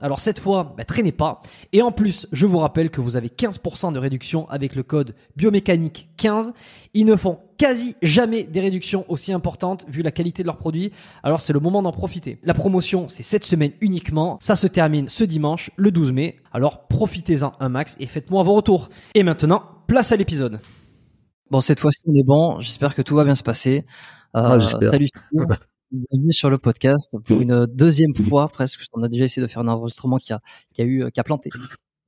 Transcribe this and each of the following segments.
Alors cette fois, bah, traînez pas. Et en plus, je vous rappelle que vous avez 15% de réduction avec le code biomécanique 15. Ils ne font quasi jamais des réductions aussi importantes vu la qualité de leurs produits. Alors c'est le moment d'en profiter. La promotion, c'est cette semaine uniquement. Ça se termine ce dimanche, le 12 mai. Alors profitez-en un max et faites-moi vos retours. Et maintenant, place à l'épisode. Bon, cette fois-ci, on est bon. J'espère que tout va bien se passer. Euh, ah, salut. Bienvenue sur le podcast pour une deuxième fois presque. On a déjà essayé de faire un enregistrement qui a, qui a eu, qui a planté.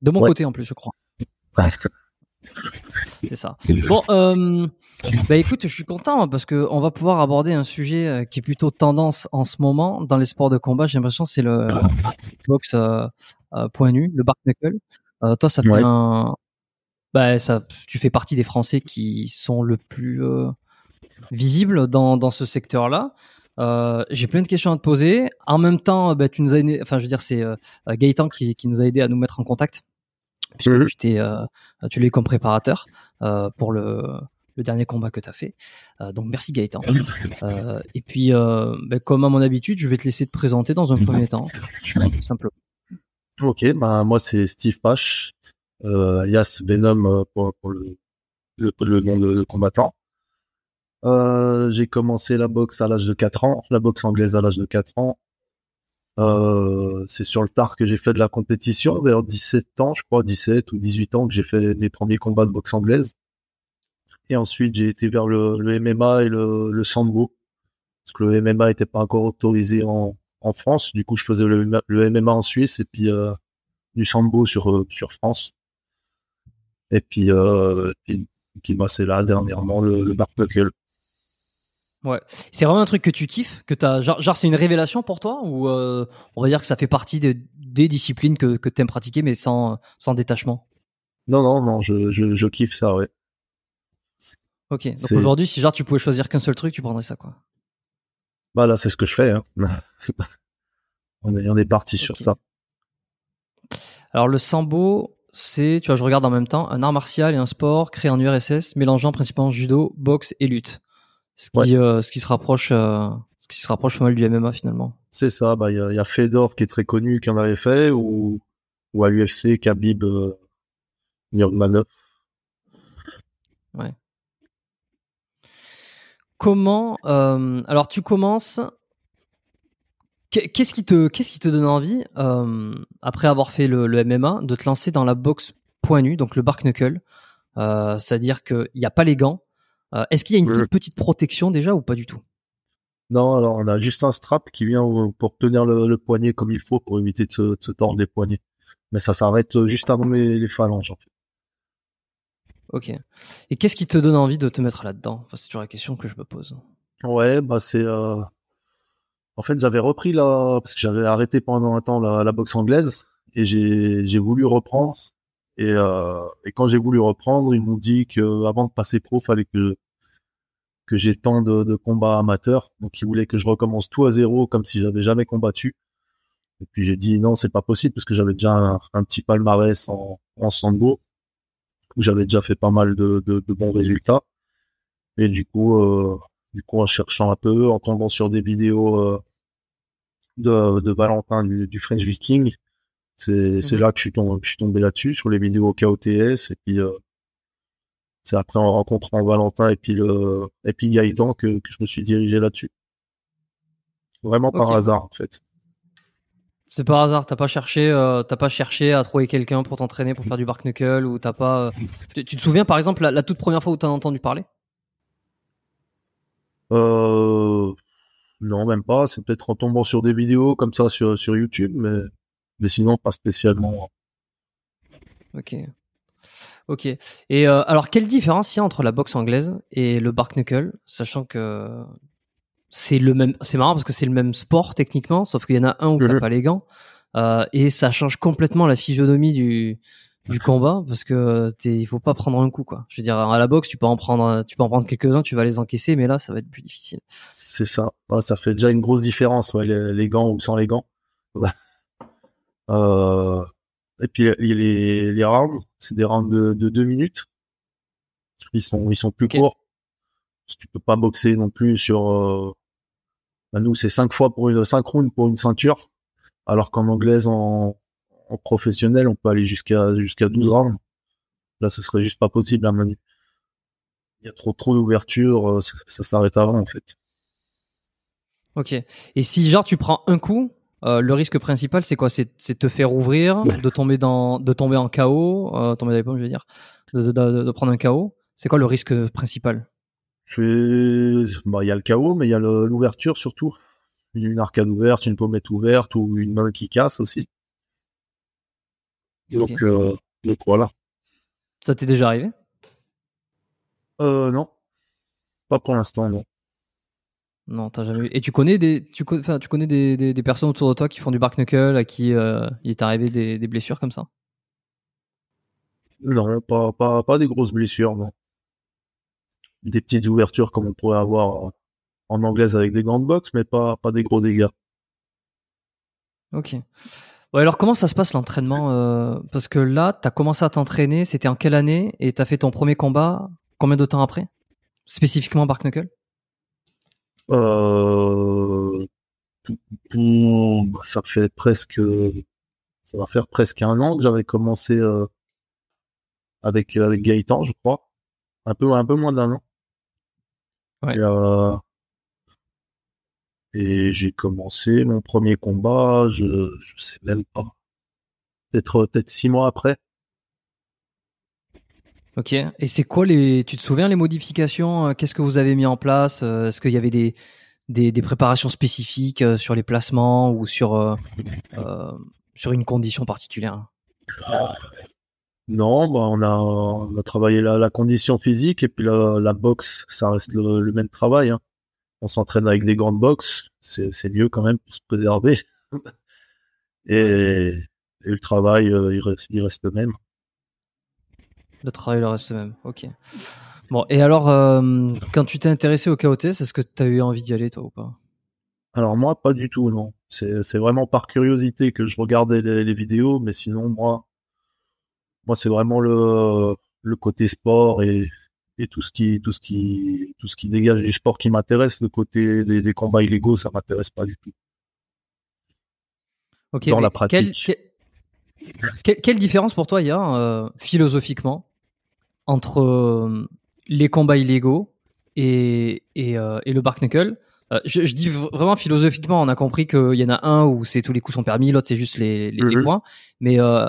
De mon côté en plus, je crois. C'est ça. Bon, euh, bah écoute, je suis content parce que on va pouvoir aborder un sujet euh, qui est plutôt tendance en ce moment dans les sports de combat. J'ai l'impression c'est le box euh, euh, point nu, le bar knuckle. Toi, ça un, bah ça, tu fais partie des Français qui sont le plus visibles dans dans ce secteur-là. Euh, j'ai plein de questions à te poser. En même temps, bah, tu nous as aidé, enfin, je veux dire, c'est euh, Gaëtan qui, qui, nous a aidé à nous mettre en contact, puisque Mhm. tu t'es, euh, tu eu comme préparateur euh, pour le, le dernier combat que tu as fait. Euh, donc, merci Gaëtan. Euh, et puis, euh, bah, comme à mon habitude, je vais te laisser te présenter dans un premier temps, simplement. Ok, ben moi c'est Steve Pache, euh, alias Venom euh, pour, pour le, le, le nom de, de combattant. Euh, j'ai commencé la boxe à l'âge de 4 ans, la boxe anglaise à l'âge de 4 ans. Euh, c'est sur le tard que j'ai fait de la compétition, vers 17 ans, je crois, 17 ou 18 ans que j'ai fait mes premiers combats de boxe anglaise. Et ensuite, j'ai été vers le, le MMA et le, le sambo. Parce que le MMA était pas encore autorisé en, en France. Du coup, je faisais le, le MMA en Suisse et puis euh, du sambo sur euh, sur France. Et puis, euh, puis, puis bah, c'est là dernièrement le, le. Ouais. C'est vraiment un truc que tu kiffes, que t'as, genre, genre c'est une révélation pour toi ou euh, on va dire que ça fait partie des, des disciplines que, que t'aimes pratiquer mais sans, sans détachement? Non, non, non, je, je, je kiffe ça, ouais. Ok. Donc aujourd'hui, si genre tu pouvais choisir qu'un seul truc, tu prendrais ça quoi? Bah là, c'est ce que je fais. Hein. on est on est parti sur ça. Alors le sambo, c'est, tu vois, je regarde en même temps, un art martial et un sport créé en URSS, mélangeant principalement judo, boxe et lutte. Ce qui, Ouais. euh, ce qui se rapproche, euh, ce qui se rapproche pas mal du MMA finalement. C'est ça. Bah, il y a, y a Fedor qui est très connu, qui en avait fait, ou, ou à l'UFC, Khabib euh, Nurmagomedov. Ouais. Comment euh, alors tu commences Qu'est-ce qui te qu'est-ce qui te donne envie euh, après avoir fait le, le, MMA de te lancer dans la boxe point nu donc le bark knuckle? Euh, c'est-à-dire qu'il n'y a pas les gants est-ce qu'il y a une petite protection déjà ou pas du tout? Non, alors on a juste un strap qui vient pour tenir le, le poignet comme il faut pour éviter de se, de se tordre les poignets. Mais ça s'arrête juste avant les, les phalanges. En fait. Ok. Et qu'est-ce qui te donne envie de te mettre là-dedans? Enfin, C'est toujours la question que je me pose. Ouais, bah c'est. Euh... En fait, j'avais repris la parce que j'avais arrêté pendant un temps la, la boxe anglaise et j'ai voulu reprendre. Et, euh... et quand j'ai voulu reprendre, ils m'ont dit que avant de passer pro, fallait que que j'ai tant de, de combats amateurs. Donc ils voulaient que je recommence tout à zéro comme si j'avais jamais combattu. Et puis j'ai dit non, c'est pas possible parce que j'avais déjà un, un, petit palmarès en, en sambo où j'avais déjà fait pas mal de, de, de, bons résultats. Et du coup, euh, du coup, en cherchant un peu, en tombant sur des vidéos euh, de, de Valentin du, du French Viking, c'est mmh. c'est là que je suis tombé, tombé là-dessus sur les vidéos KOTS et puis euh, c'est après en rencontrant Valentin et puis le et puis Gaëtan que, que je me suis dirigé là-dessus. Vraiment par okay. hasard en fait. C'est par hasard, t'as pas cherché, euh, t'as pas cherché à trouver quelqu'un pour t'entraîner pour faire du bark knuckle ou t'as pas. Euh... Tu, tu, te souviens par exemple la, la toute première fois où t'as entendu parler? Euh... Non, même pas. C'est peut-être en tombant sur des vidéos comme ça sur sur YouTube, mais mais sinon pas spécialement. Ok. Ok. Et euh, alors, quelle différence il y a entre la boxe anglaise et le bark knuckle, sachant que c'est le même. C'est marrant parce que c'est le même sport techniquement, sauf qu'il y en a un où t'as pas les gants, euh, et ça change complètement la physionomie du du combat parce que il faut pas prendre un coup quoi. Je veux dire à la boxe tu peux en prendre tu peux en prendre quelques-uns, tu vas les encaisser, mais là ça va être plus difficile. C'est ça. Ouais, ça fait déjà une grosse différence ouais, les, les gants ou sans les gants. euh, et puis les, les, les rounds, c'est des rounds de, de, deux minutes. Ils sont ils sont plus okay. courts. Parce que tu peux pas boxer non plus sur. Euh... Bah nous c'est cinq fois pour une cinq rounds pour une ceinture, alors qu'en anglaise en, en professionnel on peut aller jusqu'à jusqu'à 12 rounds. Là ce serait juste pas possible à avis. Il y a trop trop d'ouverture, euh, ça, ça s'arrête avant en fait. Ok. Et si genre tu prends un coup, euh, le risque principal, c'est quoi? C'est te faire ouvrir, de tomber dans, de tomber en KO, euh, tomber dans les pommes, je veux dire, de, de, de prendre un KO. C'est quoi le risque principal? Bah, il y a le KO, mais il y a l'ouverture surtout. Une arcade ouverte, une pommette ouverte ou une main qui casse aussi. Donc, okay. euh, donc voilà. Ça t'est déjà arrivé? Euh, non. Pas pour l'instant, non. Non, t'as jamais vu. Et tu connais des, tu, enfin, tu connais des, des, des, personnes autour de toi qui font du bark knuckle, à qui euh, il est arrivé des, des, blessures comme ça? Non, pas, pas, pas des grosses blessures, non. Des petites ouvertures comme on pourrait avoir en anglaise avec des gants de boxe, mais pas, pas des gros dégâts. Ok. Ouais, alors comment ça se passe l'entraînement euh, Parce que là, t'as commencé à t'entraîner, c'était en quelle année Et t'as fait ton premier combat combien de temps après? Spécifiquement bark knuckle? Ça fait presque, ça va faire presque un an que j'avais commencé euh, avec avec Gaëtan, je crois, un peu un peu moins d'un an. Ouais. Et, euh, et j'ai commencé mon premier combat, je je sais même pas, peut-être peut-être six mois après. Ok. Et c'est quoi les. Tu te souviens les modifications euh, Qu'est-ce que vous avez mis en place euh, Est-ce qu'il y avait des, des, préparations spécifiques euh, sur les placements ou sur, sur une condition particulière? Non, bah on, a, on a travaillé la, condition physique et puis la, boxe, ça reste le, même travail. Hein. On s'entraîne avec des gants de boxe, c'est mieux quand même pour se préserver. et, et, le travail, il reste, il reste le même. Le travail le reste même, ok. Bon, et alors, euh, quand tu t'es intéressé au KOTS, est-ce que tu as eu envie d'y aller, toi, ou pas? Alors moi, pas du tout, non. C'est vraiment par curiosité que je regardais les, les vidéos, mais sinon, moi, moi c'est vraiment le, le côté sport et, et tout ce qui tout ce qui tout ce qui dégage du sport qui m'intéresse. Le côté des, des combats illégaux, ça m'intéresse pas du tout. Ok. Dans la pratique. Quelle, quelle- quelle différence pour toi il y a euh, philosophiquement? Entre euh, les combats illégaux et, et, euh, et le bark knuckle Euh, je, je dis vraiment philosophiquement, on a compris qu'il y en a un où c'est tous les coups sont permis, l'autre c'est juste les, les, les Mhm. points. Mais euh,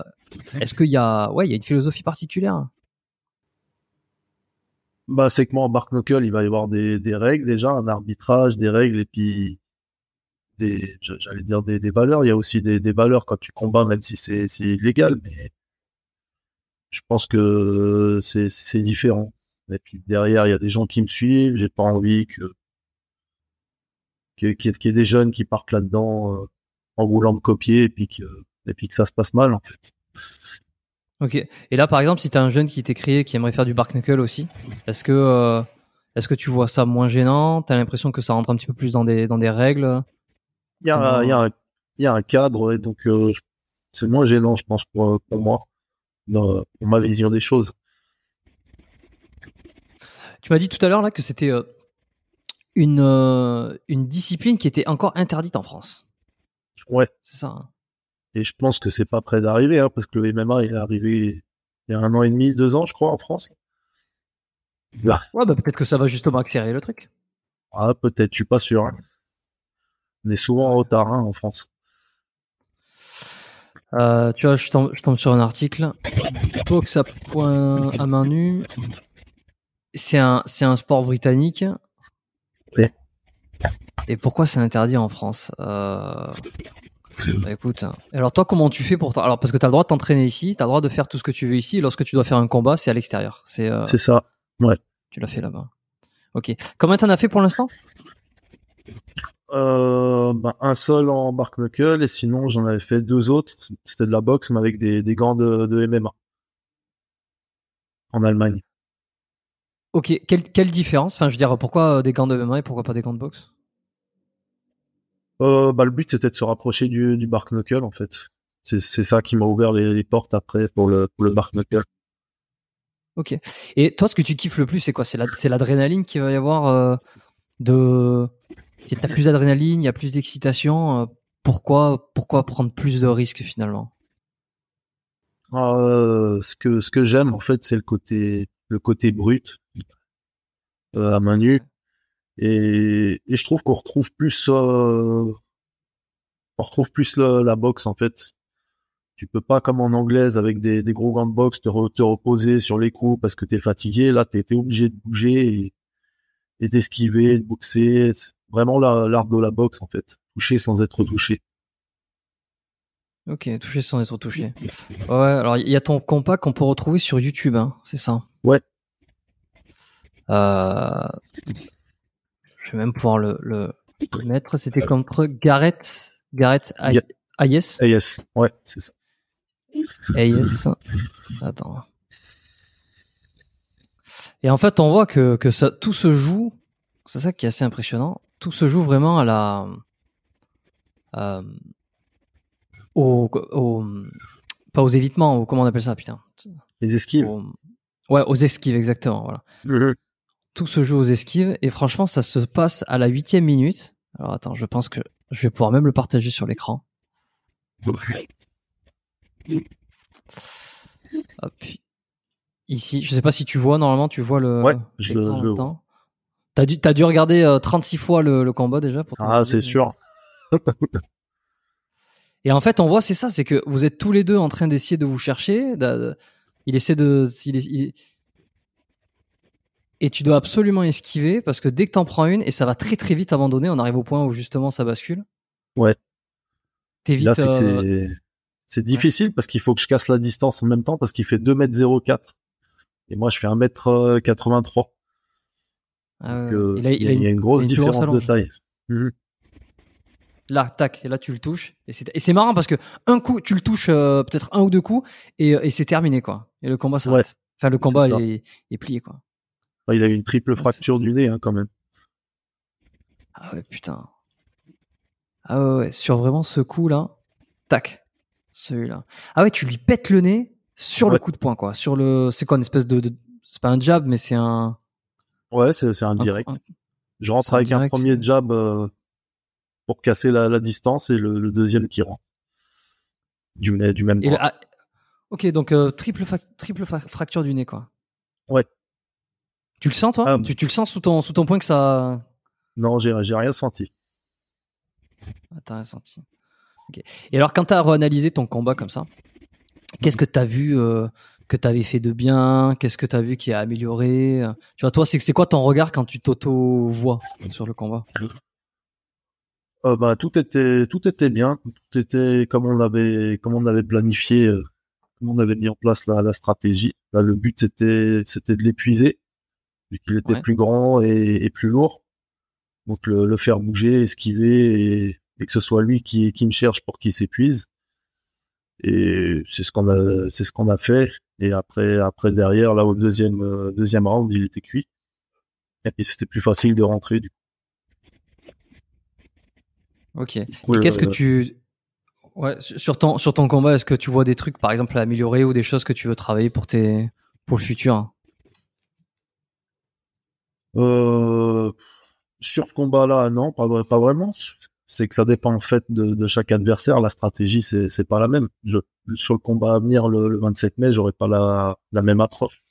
est-ce qu'il y a, ouais, il y a une philosophie particulière? Bah, c'est que moi, en bark knuckle, il va y avoir des, des règles déjà, un arbitrage, des règles, et puis des, j'allais dire des, des valeurs. Il y a aussi des, des valeurs quand tu combats, même si c'est, c'est illégal, mais je pense que c'est, c'est différent. Et puis derrière, il y a des gens qui me suivent. J'ai pas envie que, qu'il y, ait- qu'il y ait des jeunes qui partent là-dedans euh, en voulant me copier et puis que, et puis que ça se passe mal, en fait. Ok. Et là, par exemple, si tu as un jeune qui créé, qui aimerait faire du bark knuckle aussi, est-ce que, euh, est-ce que tu vois ça moins gênant? T'as l'impression que ça rentre un petit peu plus dans des, dans des règles? Il y a, un- il y a un, il y a un cadre, et donc euh, c'est moins gênant, je pense, pour, pour moi, dans, ma vision des choses. Tu m'as dit tout à l'heure là que c'était euh, une, euh, une discipline qui était encore interdite en France. Ouais. C'est ça. hein Et je pense que c'est pas près d'arriver, hein, parce que le MMA, il est arrivé il y a un an et demi, deux ans, je crois, en France. Bah, ouais, bah peut-être que ça va justement accélérer le truc. ah, peut-être, je suis pas sûr. hein. On est souvent en retard en France. Euh, tu vois, je tombe, je tombe sur un article. Boxe à point à main nue. C'est un, c'est un sport britannique. Ouais. Et pourquoi c'est interdit en France euh... bah, écoute, alors toi, comment tu fais pour alors parce que tu as le droit de t'entraîner ici, tu as le droit de faire tout ce que tu veux ici. Et lorsque tu dois faire un combat, c'est à l'extérieur. C'est euh, C'est ça. tu l'as fait là-bas. Ok. Combien t'en as fait pour l'instant? Euh, bah, un seul en bark knuckle, et sinon, j'en avais fait deux autres. C'était de la boxe, mais avec des, des gants de, de MMA. En Allemagne. Ok. Quelle, quelle différence? Enfin, je veux dire, pourquoi euh, des gants de MMA et pourquoi pas des gants de boxe? Euh, bah, le but, c'était de se rapprocher du, du bark knuckle, en fait. C'est, c'est ça qui m'a ouvert les, les portes après pour le, pour le bark knuckle. Ok. Et toi, ce que tu kiffes le plus, c'est quoi? C'est la- c'est l'adrénaline qu'il va y avoir euh, de. Si t'as plus d'adrénaline, il y a plus d'excitation. euh, pourquoi, pourquoi prendre plus de risques finalement? Euh, ce que, j'aime, en fait, c'est le côté, brut, euh, à main nue. Et, je trouve qu'on retrouve plus, on retrouve plus la, la boxe, en fait. Tu peux pas, comme en anglaise, avec des, gros gants de te, re- te reposer sur les coups parce que t'es fatigué. Là, t'es, t'es obligé de bouger et d'esquiver, de boxer. Vraiment la- l'art de la boxe, en fait. Toucher sans être touché. Ok, touché sans être touché. Ouais, alors il y a ton compas qu'on peut retrouver sur YouTube, hein, c'est ça? Ouais. Euh, Je vais même pouvoir le, le, le mettre. C'était contre Gareth. Gareth Ay- Ga- Hayes. Ah, yes. Ouais, c'est ça. Hayes. Attends. Et en fait, on voit que, que ça, tout se joue. C'est ça qui est assez impressionnant. Tout se joue vraiment à la. euh, au, au- pas aux évitements, ou comment on appelle ça, putain. Les esquives. Ouais, aux esquives, exactement. Voilà. Tout se joue aux esquives et franchement, ça se passe à la huitième minute. Alors attends, je pense que je vais pouvoir même le partager sur l'écran. Hop. Ici, je sais pas si tu vois, normalement tu vois le Ouais, je le temps. T'as dû, t'as dû regarder euh, 36 fois le, le combat déjà pour Ah, c'est sûr. Et en fait, on voit, c'est ça, c'est que vous êtes tous les deux en train d'essayer de vous chercher. il essaie de. il est- il- Et tu dois absolument esquiver parce que dès que t'en prends une, et ça va très très vite abandonner, on arrive au point où justement ça bascule. Ouais. T'évites. Là, c'est euh, c'est- c'est difficile parce qu'il faut que je casse la distance en même temps parce qu'il fait 2m04. Et moi, je fais 1m83. Ah Donc, euh, il, a, il il y a une- il y a une grosse différence de taille. Mhm. Là, tac, et là tu le touches. Et c'est, et c'est marrant parce que un coup, tu le touches euh, peut-être un ou deux coups et, et c'est terminé quoi. Et le combat s'arrête. Enfin, le combat est, est plié quoi. Enfin, il a eu une triple Ah, fracture du nez hein, quand même. Ah ouais, putain. Ah ouais, ouais, sur vraiment ce coup-là, tac, celui-là. Ah ouais, tu lui pètes le nez sur le coup de poing, quoi. Sur le, c'est quoi une espèce de, de- c'est pas un jab, mais c'est un, Ouais, c'est un direct. Je rentre avec un premier jab euh, pour casser la, la distance et le, le deuxième qui rentre. Du, du même le- ah, ok, donc euh, triple, fac- triple fa- fracture du nez, quoi. Ouais. Tu le sens, toi? Ah. tu, tu le sens sous ton, sous ton poing que ça. Non, j'ai rien senti. Ah, t'as rien senti. Et alors, quand t'as reanalysé ton combat comme ça, qu'est-ce que t'as vu euh, que t'avais fait de bien Qu'est-ce que t'as vu qui a amélioré Tu vois, toi, c'est c'est quoi ton regard quand tu t'auto-vois sur le combat? Euh, bah, tout était tout était bien, tout était comme on avait comme on avait planifié, euh, comme on avait mis en place la, la stratégie. Là, le but c'était c'était de l'épuiser vu qu'il était Ouais. plus grand et, et plus lourd. Donc le, le faire bouger, esquiver et, et que ce soit lui qui qui me cherche pour qu'il s'épuise. Et c'est ce qu'on a c'est ce qu'on a fait. Et après après derrière là au deuxième euh, deuxième round il était cuit. Et puis c'était plus facile de rentrer du Ok. Et coup. qu'est-ce que euh, tu. Ouais, sur ton, sur ton combat, est-ce que tu vois des trucs, par exemple, à améliorer ou des choses que tu veux travailler pour, tes, pour le futur? Euh, sur ce combat-là, non, pas vraiment. C'est que ça dépend en fait de, de chaque adversaire. La stratégie, c'est c'est pas la même. Je, sur le combat à venir le, le 27 mai, j'aurai pas la, la même approche.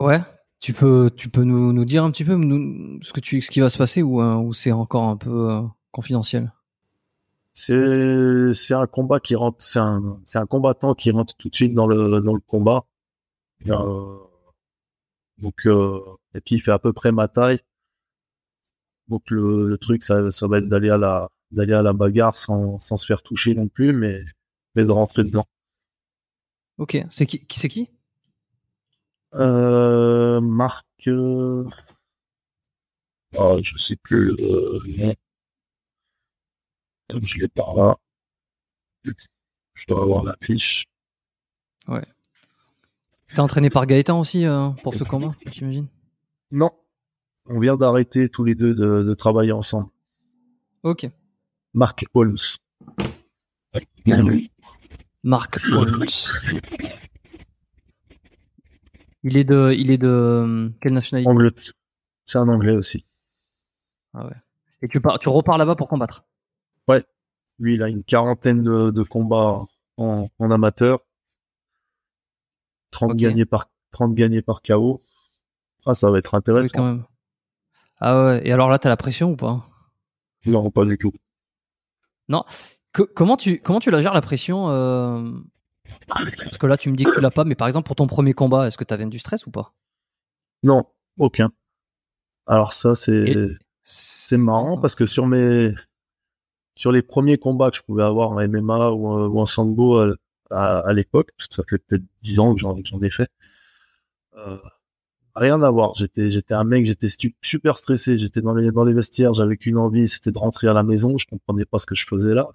Ouais. Tu peux, tu peux nous, nous dire un petit peu nous, ce, que tu, ce qui va se passer ou, euh, ou c'est encore un peu euh, confidentiel? C'est c'est un combat qui rentre, c'est un c'est un combattant qui rentre tout de suite dans le dans le combat. Euh, donc et puis il fait à peu près ma taille. Donc le, le truc ça ça va être d'aller à la d'aller à la bagarre sans sans se faire toucher non plus, mais mais de rentrer dedans. Ok. C'est qui, qui c'est qui? Euh, Marc, euh... ah, je sais plus euh. Je l'ai par là. Je dois avoir la fiche. T'es entraîné par Gaëtan aussi euh, pour ce combat, j'imagine? Non. On vient d'arrêter tous les deux de, de travailler ensemble. Ok. Marc Holmes. Marc Holmes. Il est de, il est de euh, quelle nationalité? Anglais. C'est un anglais aussi. Ah ouais. Et tu pars, tu repars là-bas pour combattre? Lui, il a une quarantaine de, de combats en, en amateur. 30 Ok. gagnés par 30 gagnés par KO. Ah, ça va être Oui, intéressant. quand même. Ah ouais. Et alors là, t'as la pression ou pas? Non, pas du tout. Que- comment tu comment tu la gères la pression euh, Parce que là, tu me dis que tu l'as pas, mais par exemple pour ton premier combat, est-ce que t'avais du stress ou pas? Non, aucun. Alors ça, c'est Et- c'est marrant parce que sur mes sur les premiers combats que je pouvais avoir en MMA ou, en- ou en sambo à, à, à l'époque, ça fait peut-être dix ans que j'en que j'en ai fait, euh, rien à voir. J'étais j'étais un mec, j'étais super stressé. J'étais dans les dans les vestiaires, j'avais qu'une envie, c'était de rentrer à la maison. Je comprenais pas ce que je faisais là.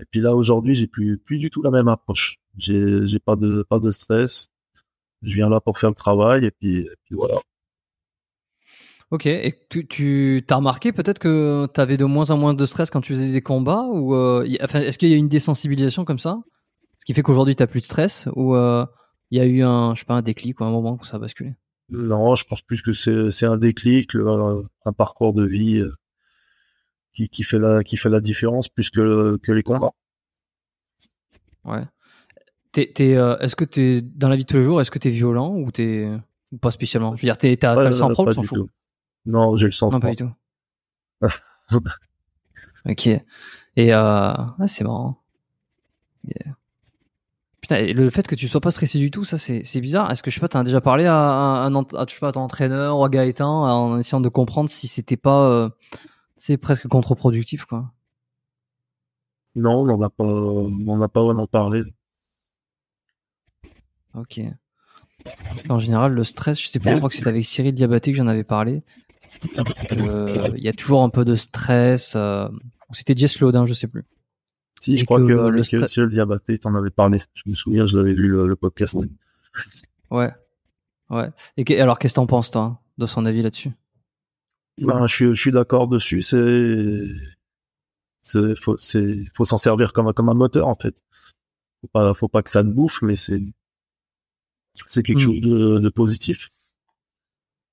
Et puis là aujourd'hui, j'ai plus plus du tout la même approche. J'ai j'ai pas de pas de stress. Je viens là pour faire le travail et puis, et puis voilà. Ok. Et tu tu t'as remarqué peut-être que t'avais de moins en moins de stress quand tu faisais des combats ou euh, enfin est-ce qu'il y a une désensibilisation comme ça, ce qui fait qu'aujourd'hui t'as plus de stress ou euh, il y a eu un je sais pas un déclic ou un moment où ça a basculé? Non, je pense plus que c'est un déclic, le- un parcours de vie euh, qui, qui fait la qui fait la différence plus que que les combats. Ouais. T'es, euh, est-ce que t'es dans la vie de tous les jours, est-ce que t'es violent ou t'es ou pas spécialement? Je veux dire, t'es, t'as, le sang propre, chaud tout. Non, j'ai le sang Non, pas du tout. ok. Et euh... ah, c'est marrant. Yeah. Putain, et le fait que tu sois pas stressé du tout, ça c'est, c'est bizarre. Est-ce que je sais pas, t'as déjà parlé à, un, à, je sais pas, à ton entraîneur ou à Gaëtan en essayant de comprendre si c'était pas, euh, c'est presque contre-productif quoi? Non, on n'en a pas on n'a pas vraiment parlé. Ok. En général, le stress, je sais plus, je crois que c'était avec Cyril Diabaté que j'en avais parlé. Euh, Il y a toujours un peu de stress. euh, ou c'était Jess Lodin, je sais plus. Si, je crois que le avec stress- Cyril Diabaté, t'en avais parlé. Je me souviens, je l'avais vu le, le podcast. Ouais. Ouais. Et que- alors, qu'est-ce que t'en penses, toi, de son avis là-dessus? Ben, je suis, je suis d'accord dessus. C'est, c'est, faut, c'est, faut s'en servir comme, un- comme un moteur, en fait. Faut pas, faut pas que ça te bouffe, mais c'est, c'est quelque Hmm. chose de, de positif.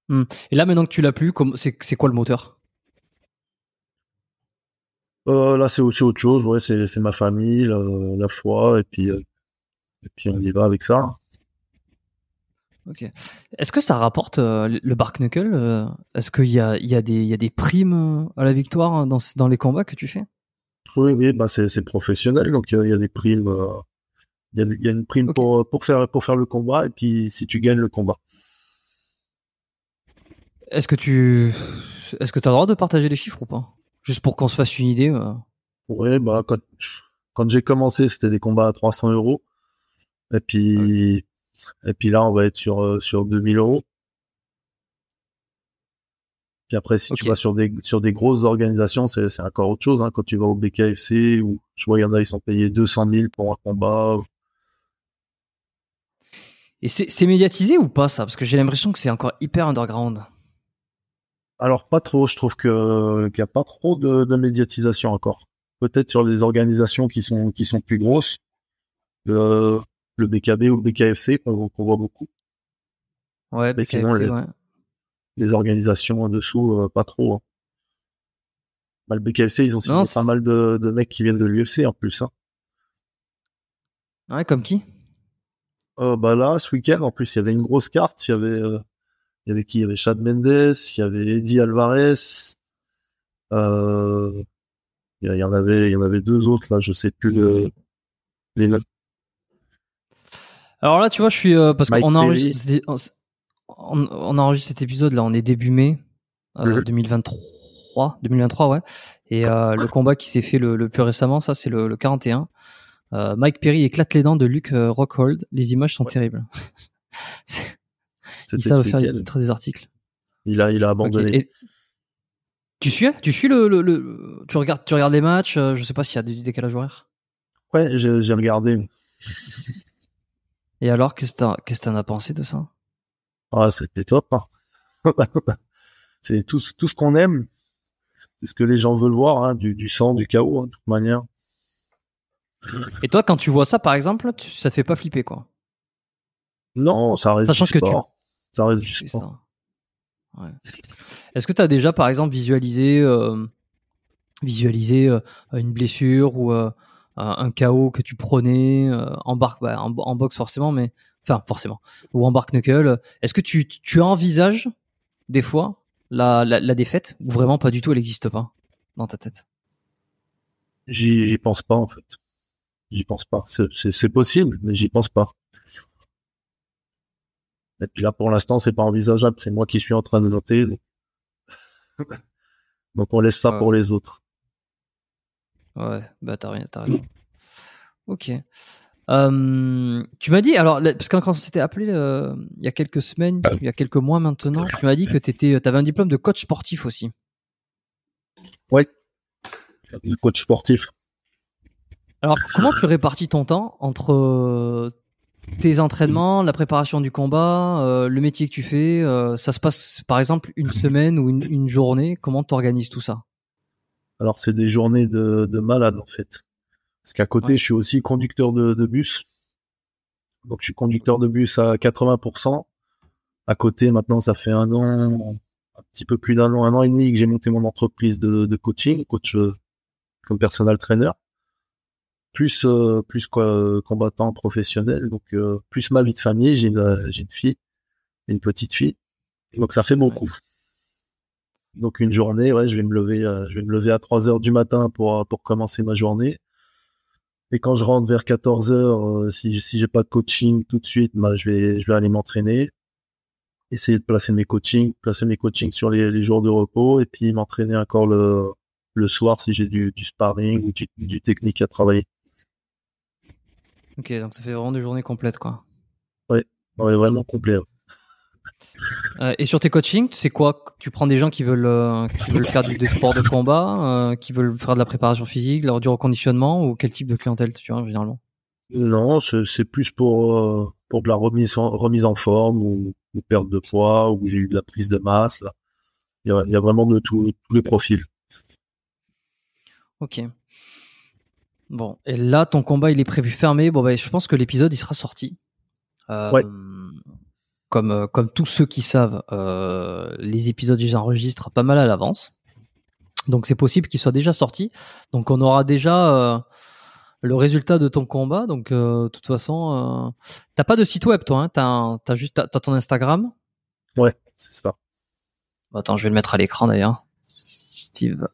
Hmm. Et là, maintenant que tu l'as plus, c'est quoi le moteur? Euh, Là, c'est aussi autre chose. Ouais, c'est ma famille, la, foi, et puis, euh, et puis on y va avec ça. Ok. Est-ce que ça rapporte euh, le Bark Knuckle Est-ce qu'il y a, y, a des, y a des primes à la victoire hein, dans, dans les combats que tu fais? Oui, oui, bah c'est professionnel, donc il y, a des primes. Il y, a, une prime pour, pour, faire, pour faire le combat, et puis si tu gagnes le combat. Est-ce que tu est-ce que tu as le droit de partager les chiffres ou pas? Juste pour qu'on se fasse une idée. Euh. Ouais, bah quand, quand j'ai commencé, c'était des combats à 300 euros. Et puis et puis là, on va être sur euh, sur 2000 euros. Puis après, si tu vas sur des sur des grosses organisations, c'est c'est encore autre chose. Hein. Quand tu vas au BKFC, ou je vois il y en a, ils sont payés 200 000 pour un combat. Et c'est médiatisé ou pas ça? Parce que j'ai l'impression que c'est encore hyper underground. Alors pas trop, je trouve que qu'il n'y a pas trop de, médiatisation encore. Peut-être sur les organisations qui sont qui sont plus grosses, le, le BKB ou le BKFC qu'on voit beaucoup. Ouais, BKFC, sinon, les, ouais. les organisations en dessous, euh, pas trop. Hein. Bah, le BKFC, ils ont signé pas mal de, de, mecs qui viennent de l'UFC en plus. Hein. Ouais, comme qui? Euh, Bah là, ce week-end, en plus, il y avait une grosse carte. Il y avait euh, il y avait qui? Il y avait Chad Mendes, il y avait Eddie Alvarez. Euh, il y en avait, il y en avait deux autres là, je sais plus le, les noms. Alors là, tu vois, je suis euh, parce qu'on on, on, enregistre cet épisode là, on est début mai 2023, euh, 2023 ouais. Et le combat qui s'est fait le, le, plus récemment, ça c'est le, le, 41. Mike Perry éclate les dents de Luke Rockhold. Les images sont terribles. Il savent faire des, articles. Il a, il a abandonné. Tu suis, tu suis le, le, tu regardes, tu regardes les matchs. Euh, je sais pas s'il y a du décalage horaire. Ouais, j'ai regardé. Et alors, qu'est-ce que t'en as pensé de ça? Ah, c'était top. Hein. c'est tout, tout ce qu'on aime. C'est ce que les gens veulent voir, hein, du, du, sang, du chaos, hein, de toute manière. Et toi, quand tu vois ça, par exemple, ça te fait pas flipper, quoi Non, ça reste Sachant que tu ça reste Est-ce que tu as déjà, par exemple, visualisé, euh, visualisé euh, une blessure ou euh, un chaos que tu prenais en, barque, bah, en, boxe forcément, mais enfin forcément, ou en barque knuckle Est-ce que tu, tu envisages des fois la, la, défaite ou vraiment pas du tout, elle n'existe pas dans ta tête? J'y pense pas en fait. J'y pense pas. C'est possible, mais j'y pense pas. Et puis là, pour l'instant, c'est pas envisageable. C'est moi qui suis en train de noter. Donc, on laisse ça pour les autres. Ouais, bah t'as rien, t'as raison. Ok. Euh, tu m'as dit, alors, parce que quand on s'était appelé euh, il y a quelques semaines, ah. il y a quelques mois maintenant, tu m'as dit que tu avais un diplôme de coach sportif aussi. Ouais, coach sportif. Alors, comment tu répartis ton temps entre tes entraînements, la préparation du combat, euh, le métier que tu fais, euh, ça se passe par exemple une semaine ou une, journée. Comment tu organises tout ça? Alors c'est des journées de, de malade en fait. Parce qu'à côté, je suis aussi conducteur de, de, bus. Donc je suis conducteur de bus à 80%. À côté, maintenant, ça fait un an, un petit peu plus d'un an, un an et demi que j'ai monté mon entreprise de, de coaching, coach euh, comme personal trainer plus euh, plus quoi, combattant professionnel, donc euh, plus ma vie de famille. J'ai une j'ai une fille, une petite fille, donc ça fait beaucoup. Donc une journée, ouais, je vais me lever, euh, je vais me lever à 3 heures du matin pour pour commencer ma journée. Et quand je rentre vers 14 heures, si si j'ai pas de coaching tout de suite, bah, je vais je vais aller m'entraîner, essayer de placer mes coachings, placer mes coachings sur les, les jours de repos, et puis m'entraîner encore le le soir si j'ai du, du sparring ou du, du technique à travailler. Ok, donc ça fait vraiment des journées complètes, quoi. Oui, vraiment complet. Euh, et sur tes coachings, c'est quoi? Tu prends des gens qui veulent, euh, qui veulent faire du, des sports de combat, euh, qui veulent faire de la préparation physique, du reconditionnement, ou quel type de clientèle tu as généralement? Non, c'est plus pour, pour de la remise en, remise en forme, ou, ou perte de poids, ou j'ai eu de la prise de masse. Il, y a, il y a vraiment de tous les profils. Ok. Bon, et là, ton combat, il est prévu fermé. Bon, bah, je pense que l'épisode, il sera sorti. Euh, ouais. comme, euh, comme tous ceux qui savent, euh, les épisodes, ils enregistrent pas mal à l'avance. Donc c'est possible qu'ils soient déjà sortis. Donc on aura déjà euh, le résultat de ton combat. Donc de toute façon, t'as pas de site web toi, hein t'as, as juste t'as, ton Instagram. Ouais, c'est ça. Attends, je vais le mettre à l'écran d'ailleurs. Steve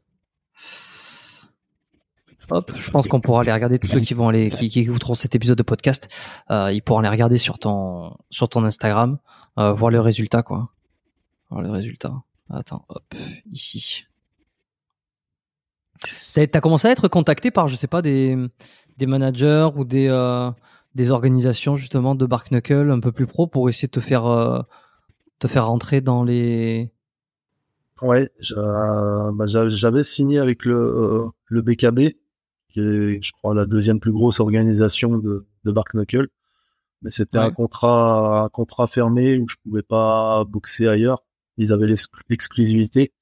Hop, je pense qu'on pourra aller regarder tous ceux qui vont aller, qui, qui écouteront cet épisode de podcast, euh, ils pourront aller regarder sur ton, sur ton Instagram, euh, voir le résultat, quoi. Voir le résultat. Attends, hop, ici. T'as as commencé à être contacté par, je sais pas, des, des managers ou des, euh, des organisations justement de Bark Knuckle un peu plus pro pour essayer de te faire, euh, te faire rentrer dans les. Ouais, bah, j'avais signé avec le, euh, le BKB qui est, je crois, la deuxième plus grosse organisation de, de Bark Knuckle. Mais c'était un contrat, un contrat fermé où je pouvais pas boxer ailleurs. Ils avaient l'exclusivité.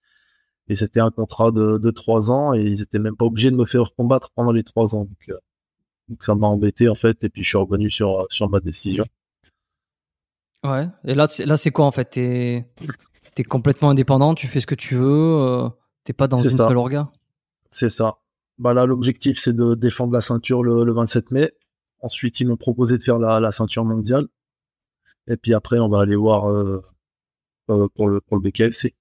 Et c'était un contrat de, de trois ans et ils étaient même pas obligés de me faire combattre pendant les trois ans. Donc, euh, donc ça m'a embêté en fait. Et puis je suis revenu sur, sur ma décision. Ouais. Et là, là, c'est quoi en fait? T'es es complètement indépendant, tu fais ce que tu veux, euh, t'es pas dans une seule orga? C'est ça. Bah là, l'objectif, c'est de défendre la ceinture le, 27 mai. Ensuite, ils m'ont proposé de faire la, ceinture mondiale. Et puis après, on va aller voir euh, euh, pour, le, pour le BKFC.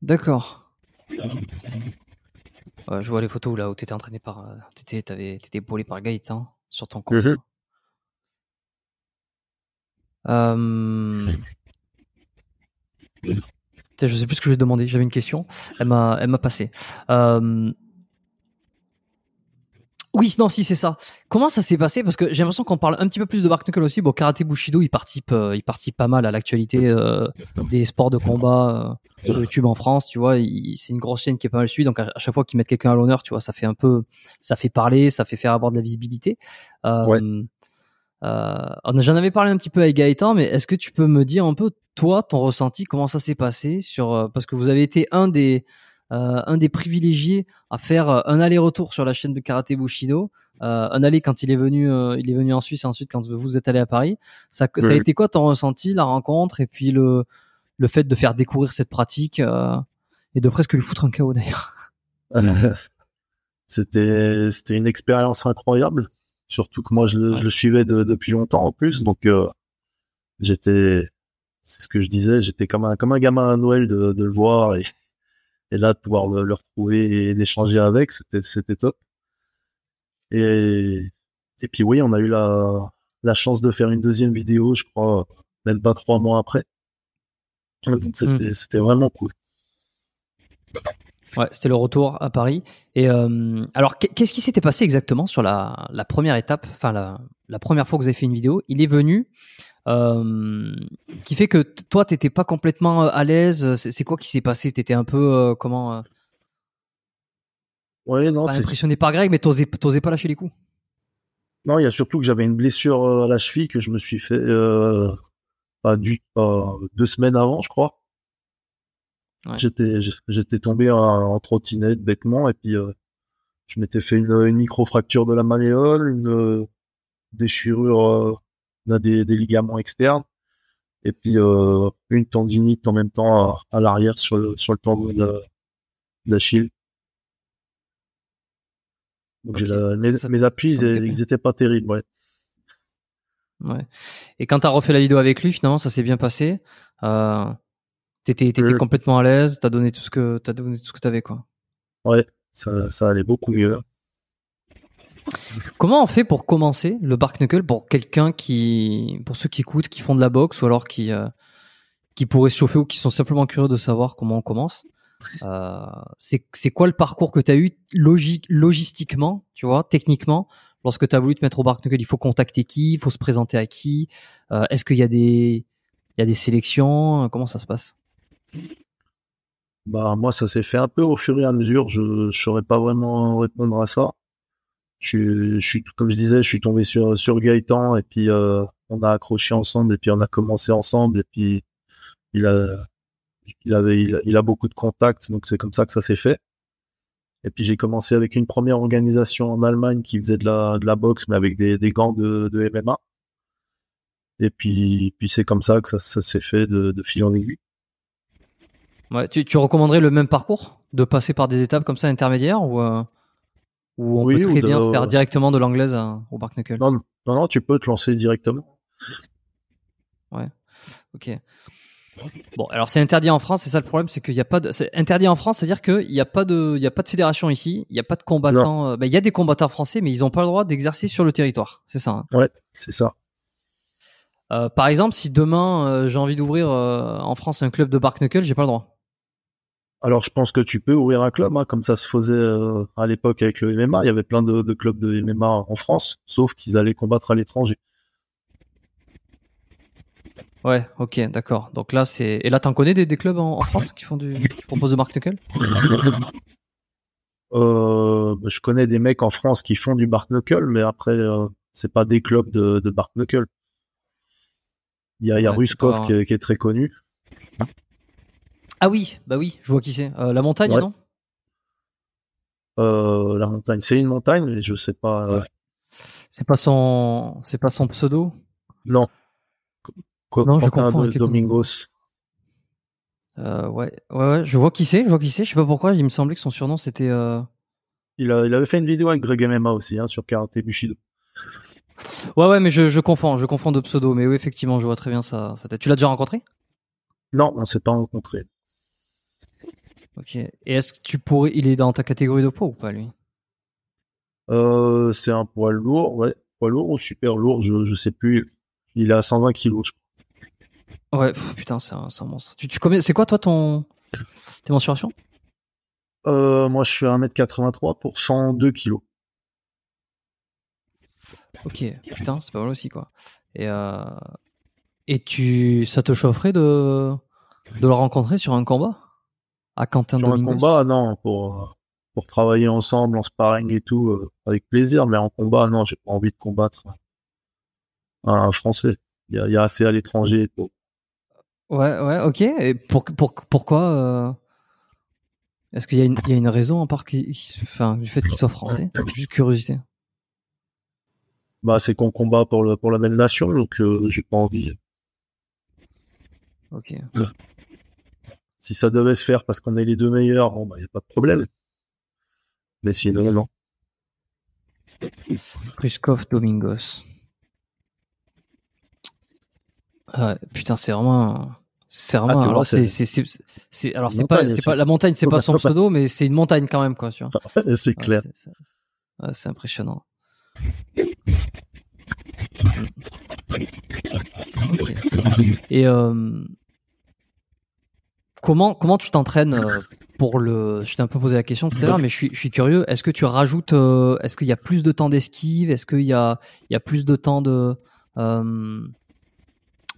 D'accord. je vois les photos là où tu étais entraîné par. Euh, t'étais, t'avais, t'étais épaulé par Gaëtan sur ton compte. Je sais plus ce que je vais demander. J'avais une question. Elle m'a, elle m'a passé. Euh, oui, non, si c'est ça. Comment ça s'est passé? Parce que j'ai l'impression qu'on parle un petit peu plus de Mark Knuckle aussi. Bon, Karate Bushido, il participe, euh, il participe pas mal à l'actualité euh, des sports de combat sur YouTube en France. Tu vois, c'est une grosse chaîne qui est pas mal suivie. Donc à, chaque fois qu'ils mettent quelqu'un à l'honneur, tu vois, ça fait un peu, ça fait parler, ça fait faire avoir de la visibilité. Ouais. J'en avais parlé un petit peu avec Gaëtan, mais est-ce que tu peux me dire un peu toi, ton ressenti, comment ça s'est passé sur euh, parce que vous avez été un des euh, un des privilégiés à faire euh, un aller-retour sur la chaîne de karaté Bushido, un aller quand il est venu il est venu en Suisse et ensuite quand vous êtes allé à Paris. Ça, ça a été quoi ton ressenti, la rencontre et puis le le fait de faire découvrir cette pratique et de presque lui foutre un chaos d'ailleurs? c'était c'était une expérience incroyable, surtout que moi je le, je le suivais depuis longtemps en plus, donc j'étais c'est ce que je disais, j'étais comme un, comme un gamin à Noël de, de le voir et, et là de pouvoir le, retrouver et d'échanger avec, c'était, c'était top. Et, et puis oui, on a eu la, la chance de faire une deuxième vidéo, je crois, même pas trois mois après. Donc c'était, hmm. c'était vraiment cool. Ouais, c'était le retour à Paris. Et euh, alors, qu'est-ce qui s'était passé exactement sur la, la première étape, enfin la, la, première fois que vous avez fait une vidéo? Il est venu, euh, ce qui fait que toi, t'étais pas complètement euh, à l'aise. C'est quoi qui s'est passé? T'étais un peu euh, comment Ouais, non. Pas impressionné par Greg, mais t'osais, pas lâcher les coups? Non, il y a surtout que j'avais une blessure à la cheville que je me suis fait pas du deux semaines avant, je crois. J'étais j'étais tombé en, trottinette bêtement et puis je m'étais fait une, une micro fracture de la malléole, une déchirure on a des, ligaments externes et puis euh, une tendinite en même temps à, l'arrière sur le, sur le tendon d'Achille. Donc j'ai mes, appuis, ils, étaient pas terribles, ouais. Ouais. Et quand tu as refait la vidéo avec lui, finalement, ça s'est bien passé. Euh, t'étais, étais euh. complètement à l'aise. T'as donné tout ce que t'as donné tout ce que t'avais, quoi. Ouais, ça, ça allait beaucoup mieux. Comment on fait pour commencer le Bark Knuckle pour quelqu'un qui, pour ceux qui écoutent, qui font de la boxe ou alors qui, euh, qui pourraient se chauffer ou qui sont simplement curieux de savoir comment on commence euh, C'est quoi le parcours que tu as eu logique, logistiquement, tu vois, techniquement Lorsque tu as voulu te mettre au Bark Knuckle, il faut contacter qui Il faut se présenter à qui euh, Est-ce qu'il y, a des, il y a des sélections Comment ça se passe? Bah moi ça s'est fait un peu au fur et à mesure. Je ne saurais pas vraiment répondre à ça je, suis, comme je disais, je suis tombé sur Gaëtan et puis euh, on a accroché ensemble et puis on a commencé ensemble et puis il a il avait il a, beaucoup de contacts donc c'est comme ça que ça s'est fait. Et puis j'ai commencé avec une première organisation en Allemagne qui faisait de la de la boxe mais avec des des gants de de MMA. Et puis, puis c'est comme ça que ça, s'est fait de, fil en aiguille. Tu, recommanderais le même parcours? De passer par des étapes comme ça intermédiaires ou, euh, ou on peut très bien faire directement de l'anglaise au Bark Knuckle non, non, non, tu peux te lancer directement. Ouais, ok. Bon, alors c'est interdit en France, c'est ça le problème, c'est qu'il n'y a pas de. C'est interdit en France, c'est-à-dire qu'il n'y a pas de, il y a pas de fédération ici, il n'y a pas de combattants. Euh, bah, il y a des combattants français, mais ils n'ont pas le droit d'exercer sur le territoire. C'est ça. Hein. ouais, c'est ça. Euh, par exemple, si demain euh, j'ai envie d'ouvrir en France un club de Bark Knuckle, j'ai pas le droit. Alors je pense que tu peux ouvrir un club, hein, comme ça se faisait à l'époque avec le MMA. Il y avait plein de, de clubs de MMA en France, sauf qu'ils allaient combattre à l'étranger. Ouais, ok, d'accord. Donc là, c'est. Et là, t'en connais des, clubs en, France qui font du. qui proposent de Mark Knuckle euh, Je connais des mecs en France qui font du Mark Knuckle, mais après, euh, c'est pas des clubs de, de Mark Knuckle. Il y a, y a Ruskov qui, est, très connu. Ah oui, bah oui, je vois qui c'est. Euh, la montagne, non? Euh, La montagne, c'est une montagne, mais je sais pas. C'est pas son, c'est pas son pseudo? Non non, je comprends. Domingos. Euh, ouais, ouais, ouais, je vois qui c'est, je vois qui c'est. Je sais pas pourquoi, il me semblait que son surnom c'était. Euh... Il, a, il avait fait une vidéo avec Greg MMA aussi, hein, sur Karate Bushido. Ouais, ouais, mais je, je confonds, je confonds de pseudo, mais oui, effectivement, je vois très bien ça. ça tu l'as déjà rencontré? Non, on s'est pas rencontré. Ok. Et est-ce que tu pourrais, il est dans ta catégorie de poids ou pas lui? Euh, C'est un poids lourd, ouais, poids lourd ou super lourd, je, je sais plus. Il a 120 kilos, je Ouais, putain, c'est un, monstre. Tu, tu c'est quoi toi ton tes mensurations? Euh, Moi, je suis à 1m83 pour 102 kg. Ok, putain, c'est pas mal aussi quoi. Et euh, et tu, ça te chaufferait de de le rencontrer sur un combat? À Quentin Sur un combat, non, pour pour travailler ensemble en sparring et tout, euh, avec plaisir. Mais en combat, non, j'ai pas envie de combattre un, Français. Il y a, assez à l'étranger. Ouais, ouais, ok. Et pour, pour, pourquoi euh, Est-ce qu'il y, y, a une raison en part qui, enfin, du fait qu'il soit français? Juste curiosité. Bah, c'est qu'on combat pour, le, pour la même nation, donc euh, j'ai pas envie. Ok. Si ça devait se faire parce qu'on est les deux meilleurs, bon, bah, y a pas de problème. Mais sinon, non. Pruskov Domingos. Ouais, putain, c'est vraiment. C'est vraiment. Ah, alors, c'est, c'est, alors c'est pas, c'est pas la montagne, c'est pas son pseudo, mais c'est une montagne quand même, quoi. Tu vois. c'est clair. c'est, impressionnant. Et euh, comment comment tu t'entraînes euh, pour le Je t'ai un peu posé la question tout à l'heure, mais je suis, je suis curieux. Est-ce que tu rajoutes euh, Est-ce qu'il y a plus de temps d'esquive? Est-ce qu'il y a il y a plus de temps de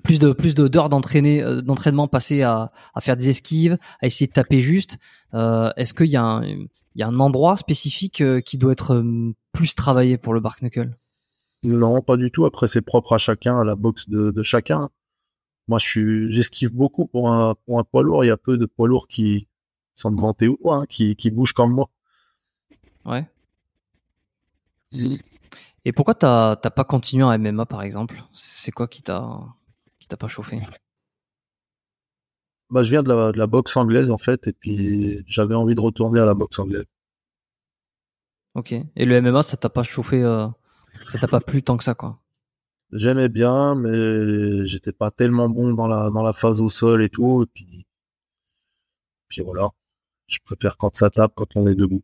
plus de plus de d'heures d'entraîner euh, d'entraînement passé à, à faire des esquives, à essayer de taper juste? Euh, Est-ce qu'il y a un il y a un endroit spécifique euh, qui doit être euh, plus travaillé pour le bark knuckle? Non, pas du tout. Après, c'est propre à chacun, à la boxe de, de chacun. Moi, je suis j'esquive beaucoup pour un pour un poids lourd. Il y a peu de poids lourds qui sont ou quoi, hein, qui qui bougent comme moi. Ouais. Et pourquoi t'as t'as pas continué en MMA par exemple? C'est quoi qui t'a qui t'a pas chauffé? Bah, je viens de la, de la, boxe anglaise en fait, et puis j'avais envie de retourner à la boxe anglaise. Ok. Et le MMA, ça t'a pas chauffé, euh, ça t'a pas plu tant que ça, quoi? J'aimais bien, mais j'étais pas tellement bon dans la dans la phase au sol et tout, et puis puis voilà. Je préfère quand ça tape, quand on est debout.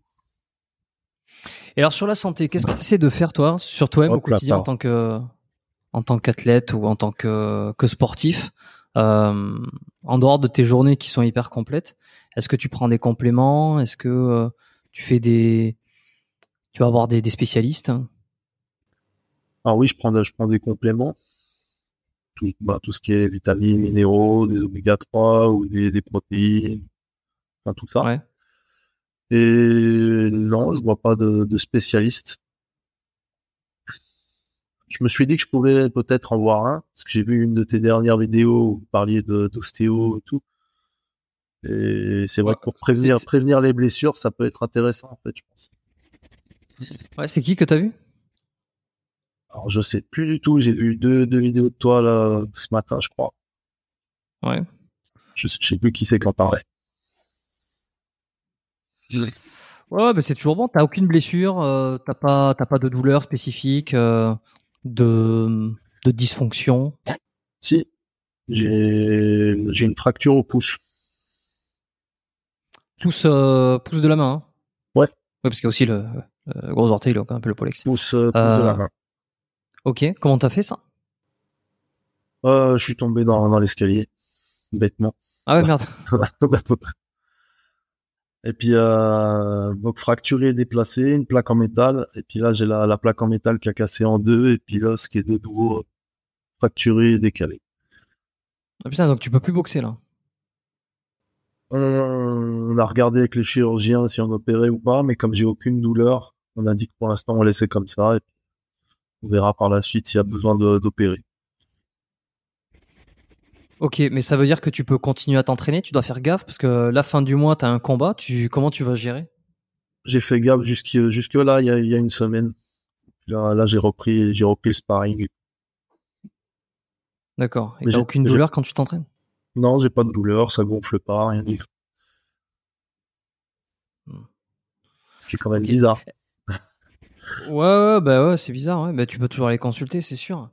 Et alors sur la santé, qu'est-ce que tu essaies de faire toi, sur toi-même au quotidien en tant que en tant qu'athlète ou en tant que, que sportif, euh, en dehors de tes journées qui sont hyper complètes, est-ce que tu prends des compléments? Est-ce que euh, tu fais des, tu vas avoir des, des spécialistes? Alors ah oui, je prends, je prends des compléments. Tout, bah, tout ce qui est vitamines, minéraux, des oméga 3 ou des, des protéines, enfin tout ça. Ouais. Et non, je vois pas de, de spécialiste je me suis dit que je pouvais peut-être en voir un, parce que j'ai vu une de tes dernières vidéos où vous parliez d'ostéo et tout. Et c'est vrai que pour prévenir, prévenir les blessures, ça peut être intéressant, en fait, je pense. Ouais, c'est qui que t'as vu? Alors, je sais plus du tout. J'ai vu deux, deux vidéos de toi là, ce matin, je crois. Ouais. Je, sais- je sais plus qui c'est qui en parlait. Ouais, mais c'est toujours bon. T'as aucune blessure, euh, t'as pas, t'as pas de douleur spécifique, euh, de, de dysfonction? Si, j'ai j'ai une fracture au pouce. Pouce, euh, pouce de la main. hein? Ouais. Ouais, parce qu'il y a aussi le, le gros orteil, là, un peu le pollex. Pouce, euh, pouce Euh, de la main. Ok. Comment t'as fait ça? Euh, je suis tombé dans, dans l'escalier, bêtement. Ah ouais, merde. et puis euh, donc fracturé, déplacé, une plaque en métal. Et puis là j'ai la, la plaque en métal qui a cassé en deux. Et puis l'os qui est de nouveau euh, fracturé et décalé. Ah putain, donc tu peux plus boxer là. On, on a regardé avec les chirurgiens si on opérait ou pas, mais comme j'ai aucune douleur, on a dit que pour l'instant on laissait comme ça. Et puis on verra par la suite s'il y a besoin de- d'opérer. Ok, mais ça veut dire que tu peux continuer à t'entraîner. Tu dois faire gaffe parce que la fin du mois, t'as un combat. Tu, comment tu vas gérer? J'ai fait gaffe jusqu'à jusque là il y a, il y a une semaine. Là, là j'ai repris j'ai repris le sparring. D'accord. Et Mais t'as j'ai- aucune j'ai- douleur quand tu t'entraînes? Non, j'ai pas de douleur, ça gonfle pas, rien du tout. Hmm. Ce qui est quand même bizarre. Ouais, ouais, bah ouais, c'est bizarre. Ouais. Bah, tu peux toujours aller consulter, c'est sûr.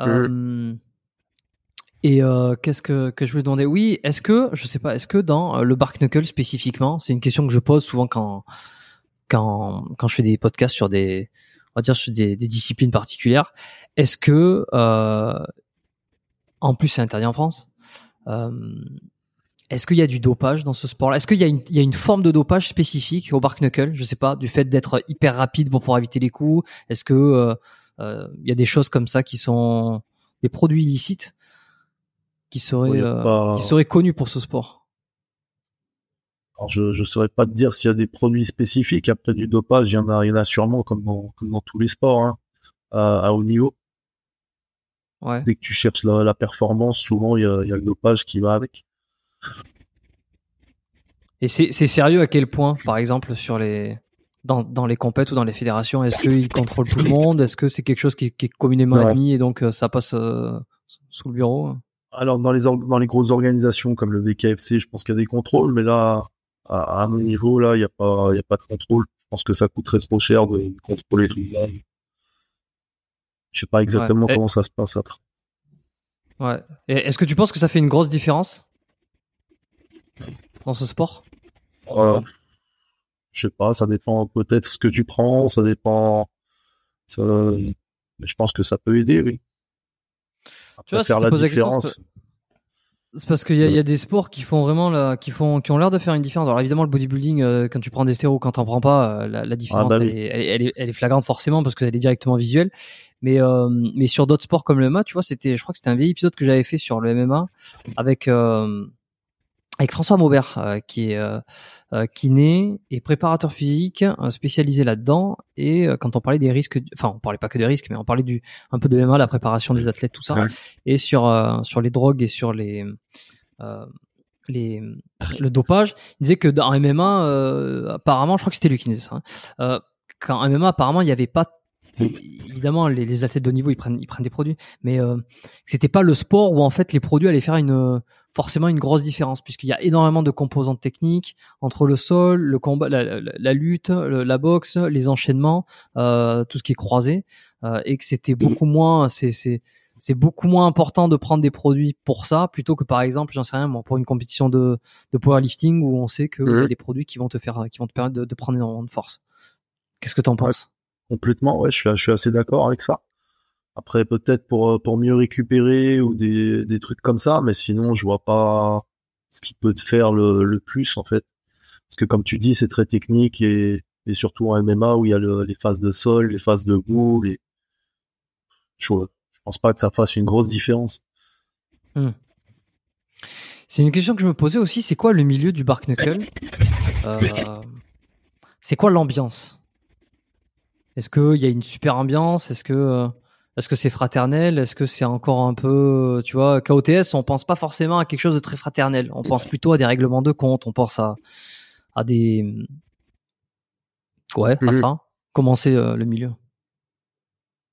Euh, et euh, qu'est-ce que, que je voulais demander? Oui, est-ce que, je sais pas, est-ce que dans euh, le Bark Knuckle spécifiquement, c'est une question que je pose souvent quand, quand, quand je fais des podcasts sur des, on va dire sur des, des disciplines particulières. Est-ce que, euh, en plus c'est interdit en France, est-ce qu'il y a du dopage dans ce sport-là? Est-ce qu'il y, a une- il y a une forme de dopage spécifique au Bark Knuckle? Je sais pas, du fait d'être hyper rapide pour pouvoir éviter les coups. Est-ce que euh, euh, il y a des choses comme ça qui sont des produits illicites qui seraient, euh, pas- qui seraient connus pour ce sport? Alors, je je saurais pas te dire s'il y a des produits spécifiques. Après du dopage, il y en a, il y en a sûrement comme dans, comme dans tous les sports, hein, à, à haut niveau. Ouais. Dès que tu cherches la, la performance, souvent il y a, il y a le dopage qui va avec. Et c'est sérieux à quel point, par exemple, sur les dans, dans les compètes ou dans les fédérations, est-ce qu'ils contrôlent tout le monde? Est-ce que c'est quelque chose qui, qui est communément Ouais. admis et donc euh, ça passe euh, sous le bureau? Alors dans les dans les grosses organisations comme le VKFC, je pense qu'il y a des contrôles, mais là à, à mon niveau là, il y a pas y a pas de contrôle. Je pense que ça coûterait trop cher de, contrôler tout le monde. Je sais pas exactement Ouais. Et- comment ça se passe après. Ouais. Est-ce que tu penses que ça fait une grosse différence? Dans ce sport Euh, je sais pas, ça dépend peut-être ce que tu prends, ça dépend. ça- Mais je pense que ça peut aider, oui. Après, Tu vois, faire la différence. C'est parce qu'il y, a- il y a des sports qui font vraiment la, qui font, qui ont l'air de faire une différence. Alors évidemment, le bodybuilding, euh, quand tu prends des stéros, quand t'en prends pas, euh, la, la différence, bah elle, oui. est, elle, est, elle est- elle est flagrante forcément parce qu'elle est directement visuelle. Mais, euh, mais sur d'autres sports comme le MMA, tu vois, c'était, je crois que c'était un vieil épisode que j'avais fait sur le MMA avec, avec François Maubert, euh, qui est euh, euh, kiné et préparateur physique euh, spécialisé là-dedans. Et quand on parlait des risques, enfin, on parlait pas que des risques, mais on parlait du un peu de MMA, la préparation des athlètes, tout ça, Ouais. et sur sur les drogues et sur les les le dopage. Il disait que dans MMA, apparemment, je crois que c'était lui qui disait ça. hein, quand MMA, apparemment, il n'y avait pas évidemment les, les athlètes de haut niveau ils prennent ils prennent des produits mais euh, c'était pas le sport où en fait les produits allaient faire une forcément une grosse différence puisqu'il y a énormément de composantes techniques entre le sol le combat la, la- la lutte le- la boxe les enchaînements euh, tout ce qui est croisé euh, et que c'était beaucoup moins c'est c'est c'est beaucoup moins important de prendre des produits pour ça plutôt que par exemple j'en sais rien pour une compétition de de powerlifting où on sait qu'il y a Mhm. des produits qui vont te faire qui vont te permettre de, de prendre énormément de force qu'est-ce que t'en penses? Complètement, ouais, je suis, je suis assez d'accord avec ça. Après, peut-être pour, euh, pour mieux récupérer ou des, des trucs comme ça, mais sinon, je vois pas ce qui peut te faire le, le plus, en fait. Parce que comme tu dis, c'est très technique et, et surtout en MMA où il y a le- les phases de sol, les phases de boule et je, je pense pas que ça fasse une grosse différence. C'est une question que je me posais aussi, c'est quoi le milieu du Bark Knuckle? Euh, C'est quoi l'ambiance? Est-ce qu'il y a une super ambiance? Est-ce que euh, est-ce que c'est fraternel? Est-ce que c'est encore un peu, tu vois, KOTS, on pense pas forcément à quelque chose de très fraternel. On pense plutôt à des règlements de compte, on pense à, à des... Ouais, à Mhm. ça. Comment c'est euh, le milieu?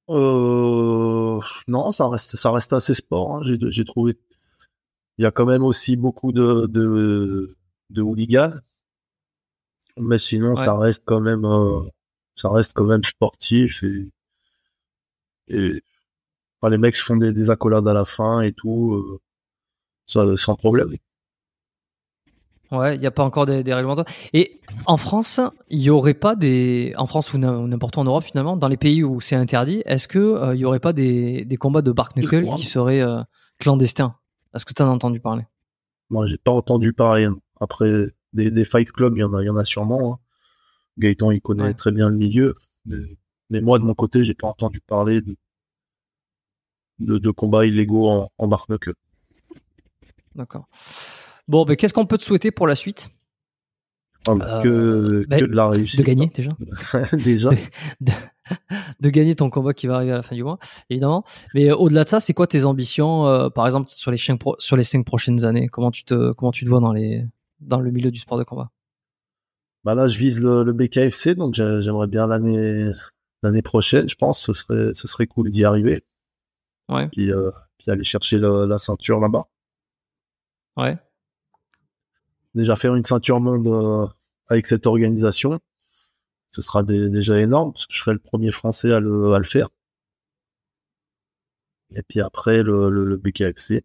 Euh, non, ça reste, ça reste assez sport. Hein. J'ai, j'ai trouvé. Il y a quand même aussi beaucoup de de, de hooligans, mais sinon ça reste quand même, euh, ça reste quand même sportif et et enfin, les mecs font des, des accolades à la fin et tout, euh, ça sans problème. Ouais, il n'y a pas encore des, des règlements. Et en France, il y aurait pas des, en France ou n'importe où en Europe finalement, dans les pays où c'est interdit, est-ce que euh, il y aurait pas des, des combats de Bark Knuckle qui seraient euh, clandestins? Est-ce que tu en as entendu parler? Moi, j'ai pas entendu parler. Après, des, des fight clubs, il y en a, il y en a sûrement. Hein. Gaëtan, il connaît très bien le milieu, mais, moi de mon côté, j'ai pas entendu parler de, de, de combats illégaux en, en. D'accord. Bon, ben, qu'est-ce qu'on peut te souhaiter pour la suite? Ah, bah, que, ben, que, de la réussite. De gagner déjà. déjà. De, de, gagner ton combat qui va arriver à la fin du mois, évidemment. Mais euh, au-delà de ça, c'est quoi tes ambitions, euh, par exemple, sur les, cinq sur les cinq prochaines années? Comment tu te, comment tu te vois dans les, dans le milieu du sport de combat? Bah là, je vise le, le BKFC, donc j'aimerais bien l'année, l'année prochaine, je pense, ce serait, ce serait cool d'y arriver. Ouais. Puis, euh, puis aller chercher la ceinture là-bas. Ouais déjà faire une ceinture monde euh, avec cette organisation, ce sera déjà énorme parce que je serai le premier Français à le, à le faire. Et puis après le, le, le BKFC.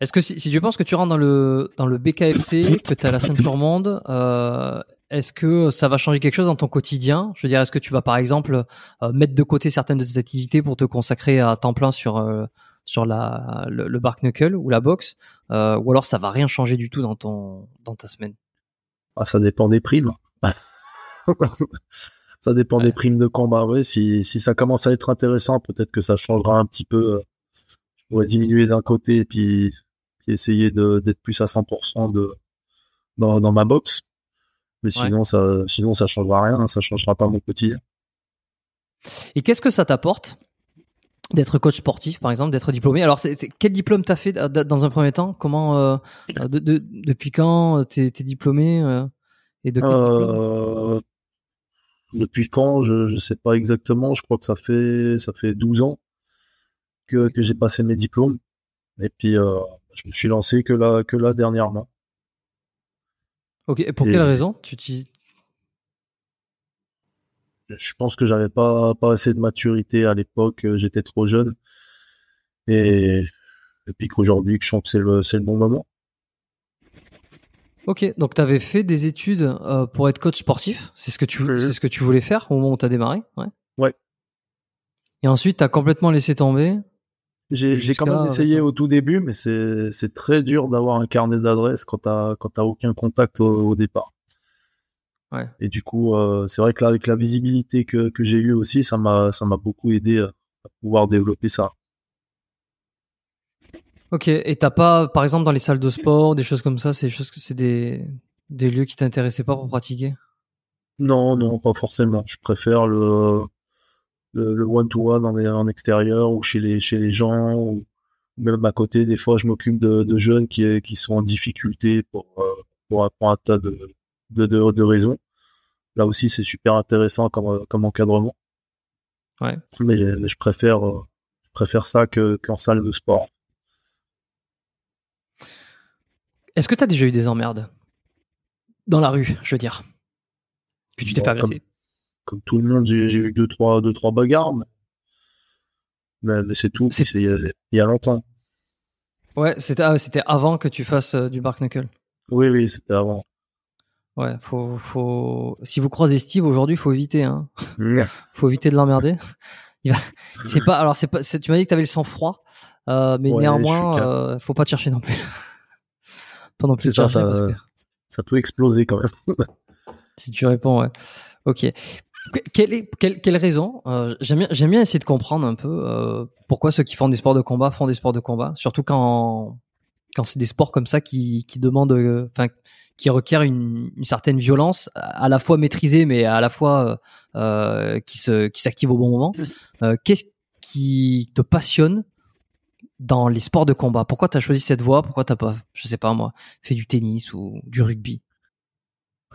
Est-ce que si, si, tu penses que tu rentres dans le dans le BKFC, que tu as la ceinture monde, euh, est-ce que ça va changer quelque chose dans ton quotidien? Je veux dire, est-ce que tu vas par exemple euh, mettre de côté certaines de tes activités pour te consacrer à temps plein sur euh, sur la, le, le bark knuckle ou la boxe, euh, ou alors ça va rien changer du tout dans ton dans ta semaine? Ah, ça dépend des primes. ça dépend des primes de combat. Ouais, si, si ça commence à être intéressant, peut-être que ça changera un petit peu. Je pourrais diminuer d'un côté et puis, puis essayer d'être plus à 100% de dans, dans ma boxe. Mais sinon, ça, sinon ça changera rien. Ça changera pas mon quotidien. Et qu'est-ce que ça t'apporte d'être coach sportif, par exemple, d'être diplômé? Alors, c'est, quel diplôme t'as fait dans un premier temps? Comment, euh, de, de, depuis quand t'es, es diplômé euh, et de euh, Depuis quand? Je ne sais pas exactement. Je crois que ça fait ça fait 12 ans que, que j'ai passé mes diplômes. Et puis, euh, je me suis lancé que là que là dernièrement. Ok. Et pour quelle raison Tu je pense que j'avais pas pas assez de maturité à l'époque, euh, j'étais trop jeune. Et, et puis qu'aujourd'hui, je sens que c'est le c'est le bon moment. Ok, donc tu avais fait des études euh, pour être coach sportif, c'est ce que tu c'est ce que tu voulais faire au moment où tu as démarré, ouais. Ouais. Et ensuite, tu as complètement laissé tomber. J'ai quand même essayé au tout début, mais c'est très dur d'avoir un carnet d'adresses quand t'as aucun contact au départ. Et du coup, euh, c'est vrai que là, avec la visibilité que, que j'ai eue aussi, ça m'a, beaucoup aidé à, pouvoir développer ça. Ok. Et t'as pas, par exemple, dans les salles de sport, des choses comme ça, c'est des choses que c'est des, des lieux qui t'intéressaient pas pour pratiquer? Non, non, pas forcément. Je préfère le le one-to-one en, en, extérieur ou chez les chez les gens ou même à côté. Des fois, je m'occupe de, de jeunes qui qui sont en difficulté pour euh, pour, pour un tas de de, de, de raisons. Là aussi, c'est super intéressant comme, comme encadrement. Ouais. Mais, je préfère, euh, je préfère ça que, qu'en salle de sport. Est-ce que tu as déjà eu des emmerdes? Dans la rue, je veux dire, que tu t'es fait agresser comme, tout le monde, j'ai, eu deux trois, deux trois bagarres, mais, mais, c'est tout. C'est il y, a, longtemps. Ouais, c'était ah, c'était avant que tu fasses euh, du bark knuckle. Oui, oui, c'était avant. Ouais, faut, faut. Si vous croisez Steve aujourd'hui, faut éviter. Hein. faut éviter de l'emmerder. C'est pas. Alors, c'est pas. Tu m'as dit que t'avais le sang froid, euh, mais néanmoins, euh, faut pas te chercher non plus. pas non plus. Ça, ça, ça, peut exploser quand même. si tu réponds, ouais. Ok. Quelle, est, quelle, quelle raison euh, J'aime bien, bien essayer de comprendre un peu euh, pourquoi ceux qui font des sports de combat font des sports de combat, surtout quand quand c'est des sports comme ça qui qui demandent, euh, enfin qui requiert une, certaine violence, à la fois maîtrisée, mais à la fois qui se qui s'active au bon moment. Qu'est-ce qui te passionne dans les sports de combat? Pourquoi tu as choisi cette voie? Pourquoi t'as pas, je sais pas moi, fait du tennis ou du rugby?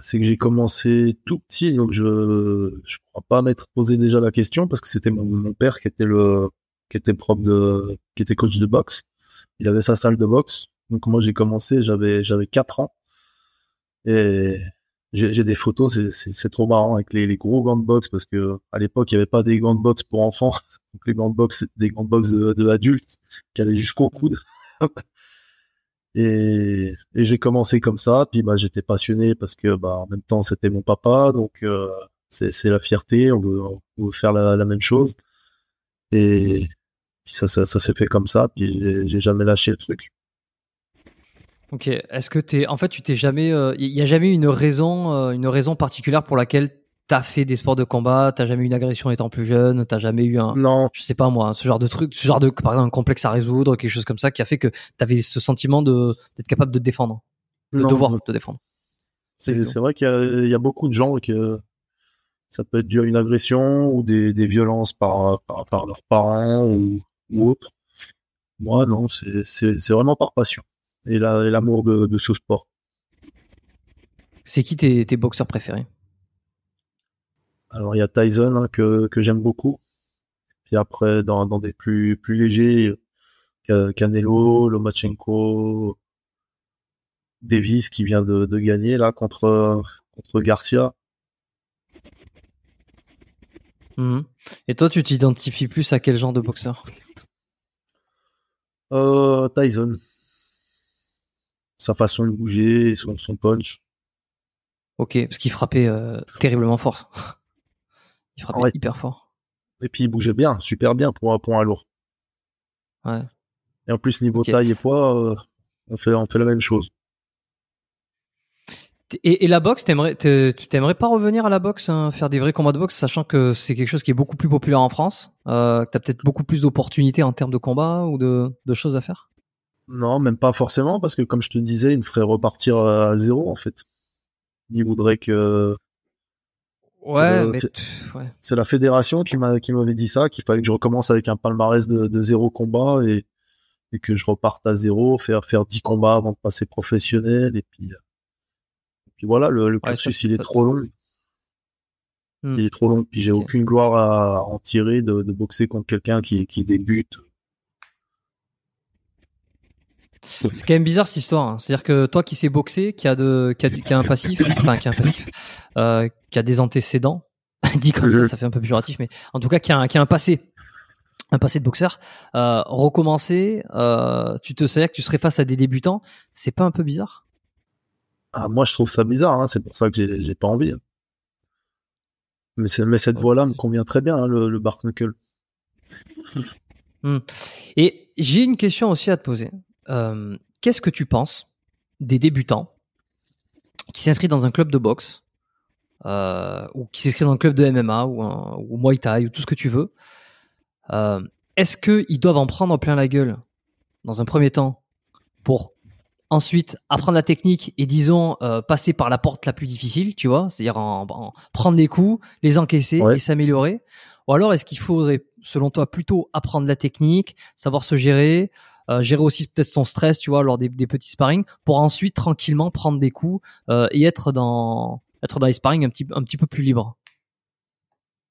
C'est que j'ai commencé tout petit, donc je je crois pas m'être posé déjà la question parce que c'était mon, père qui était le qui était prof de qui était coach de boxe. Il avait sa salle de boxe. Donc moi j'ai commencé, j'avais j'avais quatre ans et j'ai des photos, c'est trop marrant avec les, les, gros gants de boxe parce que à l'époque il y avait pas des gants de boxe pour enfants, donc les gants de boxe c'était des gants de boxe de, de adultes qui allaient jusqu'au coude. et, j'ai commencé comme ça, puis bah j'étais passionné parce que bah en même temps c'était mon papa, donc euh, c'est la fierté, on veut, faire la, même chose. Et puis ça ça, ça s'est fait comme ça, puis j'ai jamais lâché le truc. Ok. Est-ce que t'es, en fait, tu t'es jamais, il euh, y a jamais une raison, euh, une raison particulière pour laquelle t'as fait des sports de combat, t'as jamais eu une agression étant plus jeune, t'as jamais eu un, non, je sais pas moi, ce genre de truc, ce genre de, par exemple, un complexe à résoudre, quelque chose comme ça, qui a fait que t'avais ce sentiment de d'être capable de te défendre, de devoir te défendre. C'est vrai qu'il y, a beaucoup de gens que ça peut être dû à une agression ou des, des violences par, par, par leurs parents ou, ou autre. Moi, non, c'est vraiment par passion et l'amour de, de, ce sport. C'est qui tes, tes, boxeurs préférés? Alors il y a Tyson hein, que, que j'aime beaucoup. Puis après dans, dans des plus plus légers, Canelo, Lomachenko, Davis qui vient de, de gagner là contre contre Garcia. Mhm. Et toi, tu t'identifies plus à quel genre de boxeur? Euh, Tyson sa façon de bouger, son, son punch. Ok, parce qu'il frappait euh, terriblement fort. il frappait hyper fort. Et puis il bougeait bien, super bien pour un point lourd. Ouais. Et en plus niveau taille et poids, euh, on fait on fait la même chose. Et, la boxe, t'aimerais, tu t'aimerais pas revenir à la boxe, hein, faire des vrais combats de boxe, sachant que c'est quelque chose qui est beaucoup plus populaire en France, euh, que t'as peut-être beaucoup plus d'opportunités en termes de combat ou de, de choses à faire? Non, même pas forcément, parce que comme je te disais, il me ferait repartir à zéro en fait. Il voudrait que. Ouais, c'est la fédération qui m'a qui m'avait dit ça, qu'il fallait que je recommence avec un palmarès de, de zéro combat et, et que je reparte à zéro, faire faire dix combats avant de passer professionnel et puis puis voilà, le, le cursus il est trop long. Hmm. Il est trop long, puis j'ai aucune gloire à en tirer de, de boxer contre quelqu'un qui qui débute c'est quand même bizarre cette histoire. Hein. C'est-à-dire que toi qui sais boxer, qui a de, qui a, qui a un passif, enfin qui a un passif, euh, qui a des antécédents, dit comme ça, ça fait un peu péjoratif, mais en tout cas qui a un, qui a un passé, un passé de boxeur, euh, recommencer, euh, tu te sais que tu serais face à des débutants, c'est pas un peu bizarre? Ah, moi je trouve ça bizarre, hein. c'est pour ça que j'ai, pas envie. Mais, mais cette voie-là me convient très bien, hein, le, le knuckle. Hmm. Et j'ai une question aussi à te poser. Euh, qu'est-ce que tu penses des débutants qui s'inscrivent dans un club de boxe euh, ou qui s'inscrivent dans un club de MMA ou, un, ou Muay Thai ou tout ce que tu veux euh, Est-ce qu'ils doivent en prendre plein la gueule dans un premier temps pour ensuite apprendre la technique et disons passer par la porte la plus difficile, tu vois, c'est-à-dire en, prendre des coups, les encaisser et s'améliorer? Ou alors est-ce qu'il faudrait, selon toi, plutôt apprendre la technique, savoir se gérer, euh, gérer aussi peut-être son stress, tu vois, lors des, petits sparring, pour ensuite tranquillement prendre des coups euh, et être dans être dans les sparring un petit un petit peu plus libre.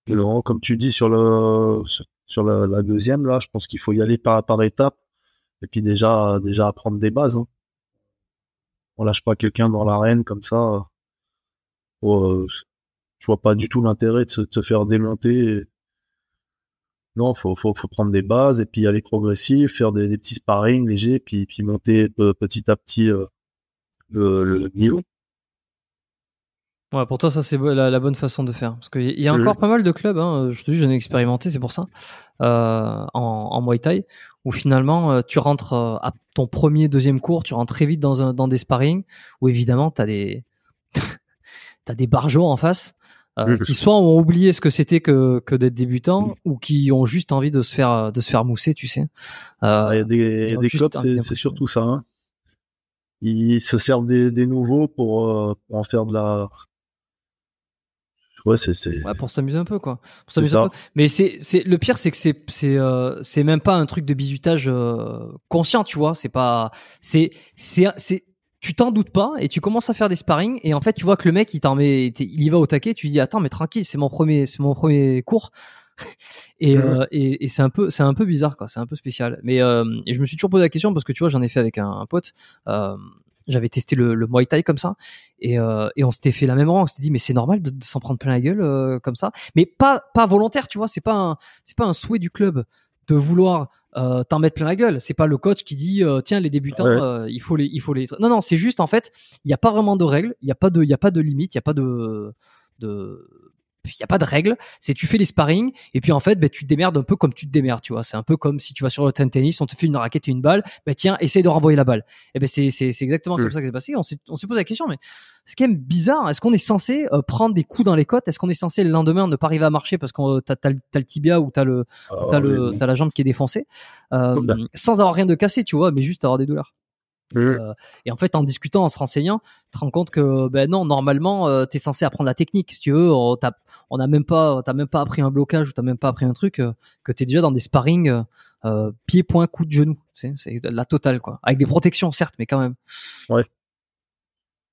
Non, comme tu dis sur le sur la, deuxième là, je pense qu'il faut y aller par par étapes et puis déjà déjà apprendre des bases. Hein. On lâche pas quelqu'un dans l'arène comme ça. Euh, je vois pas du tout l'intérêt de se, faire démonter non, faut, faut, faut prendre des bases et puis aller progressif, faire des, petits sparring légers, puis, puis monter petit à petit euh, le, niveau. Ouais, pour toi, ça c'est la, bonne façon de faire. Parce qu'il y a encore pas mal de clubs, hein, je te dis, j'en ai expérimenté, c'est pour ça, euh, en, en Muay Thai, où finalement, euh, tu rentres à ton premier, deuxième cours, tu rentres très vite dans, un, dans des sparring, où évidemment, tu as des, t'as des barjots en face, euh, qui soit ont oublié ce que c'était que, que d'être débutant ou qui ont juste envie de se faire de se faire mousser, tu sais. Euh, il y a des, y a des clubs, c'est surtout ça. Hein. Ils se servent des, des nouveaux pour, euh, pour, en faire de la. Ouais, c'est c'est. Ouais, pour s'amuser un peu quoi. Pour s'amuser un peu. Mais c'est c'est le pire, c'est que c'est c'est euh, c'est même pas un truc de bizutage conscient, tu vois. C'est pas c'est c'est c'est tu t'en doutes pas et tu commences à faire des sparring et en fait tu vois que le mec il t'en met il y va au taquet tu dis attends mais tranquille c'est mon premier c'est mon premier cours. Et, euh, et, et c'est un peu c'est un peu bizarre quoi c'est un peu spécial. Mais euh, et je me suis toujours posé la question parce que tu vois j'en ai fait avec un, un pote euh, j'avais testé le, le Muay Thai comme ça et, euh, et on s'était fait la même rang on s'était dit mais c'est normal de, de s'en prendre plein la gueule euh, comme ça. Mais pas pas volontaire tu vois c'est pas un c'est pas un souhait du club de vouloir euh, t'en mettre plein la gueule. C'est pas le coach qui dit euh, tiens les débutants Ouais. euh, il faut les il faut les non non c'est juste en fait il y a pas vraiment de règles il y a pas de il y a pas de limite il y a pas de de il y a pas de règles c'est tu fais les sparring et puis en fait ben, tu te démerdes un peu comme tu te démerdes tu vois. C'est un peu comme si tu vas sur le terrain de tennis on te fait une raquette et une balle ben tiens essaye de renvoyer la balle. Et ben c'est exactement comme Mm. ça que c'est passé. On s'est posé la question mais c'est quand même bizarre. Est-ce qu'on est censé euh, prendre des coups dans les côtes? Est-ce qu'on est censé le lendemain ne pas arriver à marcher parce qu'on t'as t'as le tibia ou t'as le Ah, t'as oui, le oui. la jambe qui est défoncée? Euh, sans avoir rien de cassé tu vois mais juste avoir des douleurs Mhm. et en fait en discutant en se renseignant tu te rends compte que ben non normalement euh, t'es censé apprendre la technique si tu veux on t'a on a même pas t'as même pas appris un blocage ou t'as même pas appris un truc euh, que t'es déjà dans des sparring euh, euh, pied point coup de genou c'est c'est la totale quoi avec des protections certes mais quand même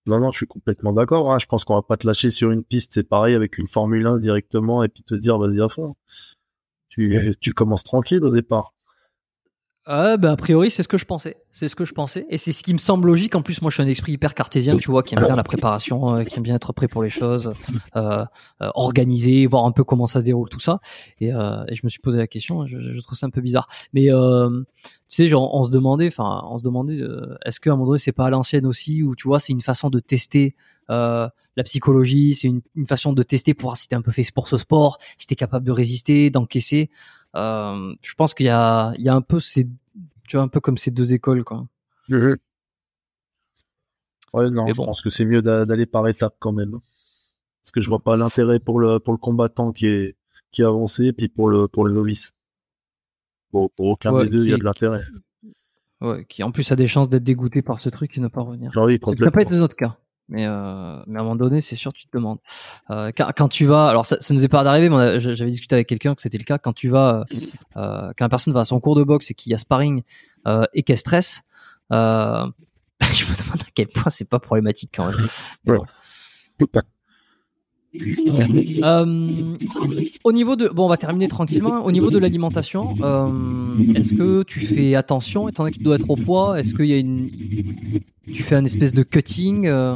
Non, non, je suis complètement d'accord. hein. Je pense qu'on va pas te lâcher sur une piste, c'est pareil avec une Formule 1 directement et puis te dire vas-y à fond. Tu, tu commences tranquille au départ. Euh, a priori, c'est ce que je pensais. C'est ce que je pensais. Et c'est ce qui me semble logique. En plus, moi, je suis un esprit hyper cartésien, tu vois, qui aime bien la préparation, euh, qui aime bien être prêt pour les choses, euh, euh, organiser, voir un peu comment ça se déroule, tout ça. Et, euh, et je me suis posé la question. Je, je trouve ça un peu bizarre. Mais tu sais, genre, on se demandait, enfin, on se demandait, est-ce qu'à un moment donné, c'est pas à l'ancienne aussi, ou tu vois, c'est une façon de tester la psychologie, c'est une, une façon de tester pour voir si t'es un peu fait pour ce sport, si t'es capable de résister, d'encaisser. Euh, je pense qu'il y a, il y a un peu ces, tu vois, un peu comme ces deux écoles, quoi. Ouais, non, Mais je bon. pense que c'est mieux d'a- d'aller par étapes quand même. Parce que je vois pas l'intérêt pour le, pour le combattant qui est, qui est avancé, et puis pour le, pour le novice. Bon, pour aucun Ouais, des deux, il y a de l'intérêt. Ouais, qui en plus a des chances d'être dégoûté par ce truc et ne pas revenir. Genre, oui, Ça peut pas être notre cas. Mais, euh, mais à un moment donné, c'est sûr, tu te demandes. Euh, quand, quand tu vas, alors ça, ça nous est pas d'arriver, mais j'avais discuté avec quelqu'un que c'était le cas. Quand tu vas, euh, euh, quand la personne va à son cours de boxe et qu'il y a sparring euh, et qu'elle stresse, euh, je me demande à quel point c'est pas problématique quand même. Bon. Euh, au niveau de, bon, on va terminer tranquillement. Au niveau de l'alimentation, euh, est-ce que tu fais attention, étant donné que tu dois être au poids Est-ce qu'il y a une, tu fais un espèce de cutting euh,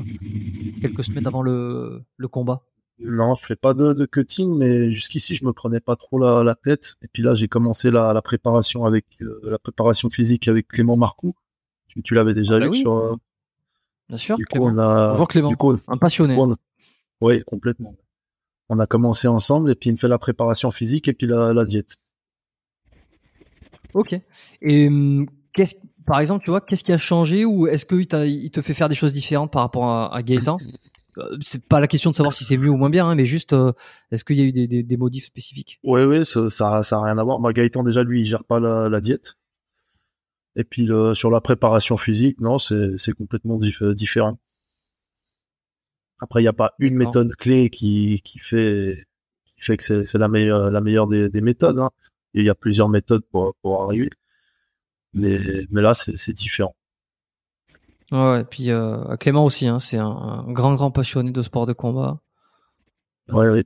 quelques semaines avant le, le combat? Non, je fais pas de, de cutting, mais jusqu'ici, je me prenais pas trop la, la tête. Et puis là, j'ai commencé la, la préparation avec, la préparation physique avec Clément Marcoux. Tu, tu l'avais déjà Ah bah vu oui. sur, Bien sûr. du coup, on a, Bonjour Clément, du coup, un passionné. on- ouais, complètement. On a commencé ensemble et puis il me fait la préparation physique et puis la, la diète. Ok. Et hum, qu'est-ce, par exemple, tu vois, qu'est-ce qui a changé ou est-ce qu'il te fait faire des choses différentes par rapport à, à Gaëtan? Euh, C'est pas la question de savoir si c'est mieux ou moins bien, hein, mais juste, euh, est-ce qu'il y a eu des, des, des modifs spécifiques? Ouais, ouais, ça, ça, ça a rien à voir. Bah, Gaëtan, déjà, lui, il gère pas la, la diète. Et puis, le, sur la préparation physique, non, c'est, complètement dif- différent. Après, il n'y a pas une méthode clé qui, qui fait, qui fait que c'est, la meilleure, la meilleure des, des méthodes, hein. Il y a plusieurs méthodes pour, pour arriver. Mais, mais là, c'est, différent. Ouais, et puis euh, Clément aussi, hein, c'est un, un grand, grand passionné de sport de combat. Ouais, ouais.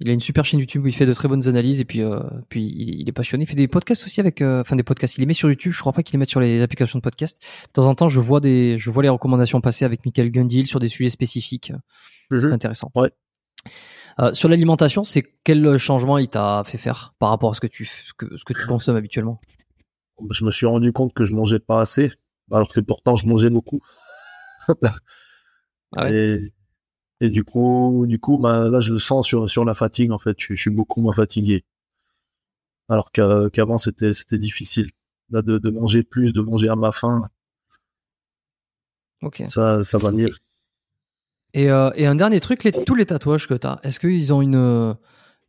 Il a une super chaîne YouTube où il fait de très bonnes analyses et puis, euh, puis il, il est passionné. Il fait des podcasts aussi avec, euh, enfin des podcasts. Il les met sur YouTube. Je crois pas qu'il les mette sur les applications de podcast. De temps en temps, je vois des, je vois les recommandations passer avec Michael Gundil sur des sujets spécifiques. C'est Mhm. intéressant. Ouais. Euh, sur l'alimentation, c'est quel changement il t'a fait faire par rapport à ce que tu, ce que, ce que tu consommes habituellement? Je me suis rendu compte que je mangeais pas assez, alors que pourtant, je mangeais beaucoup. Ah ouais? Et, et du coup, du coup, bah, là, je le sens sur, sur la fatigue, en fait. Je, je suis beaucoup moins fatigué. Alors qu'a- qu'avant, c'était, c'était difficile. Là, de, de manger plus, de manger à ma faim, Ok. ça, ça va mieux. Et, euh, et un dernier truc, les, tous les tatouages que tu as, est-ce qu'ils ont une. euh,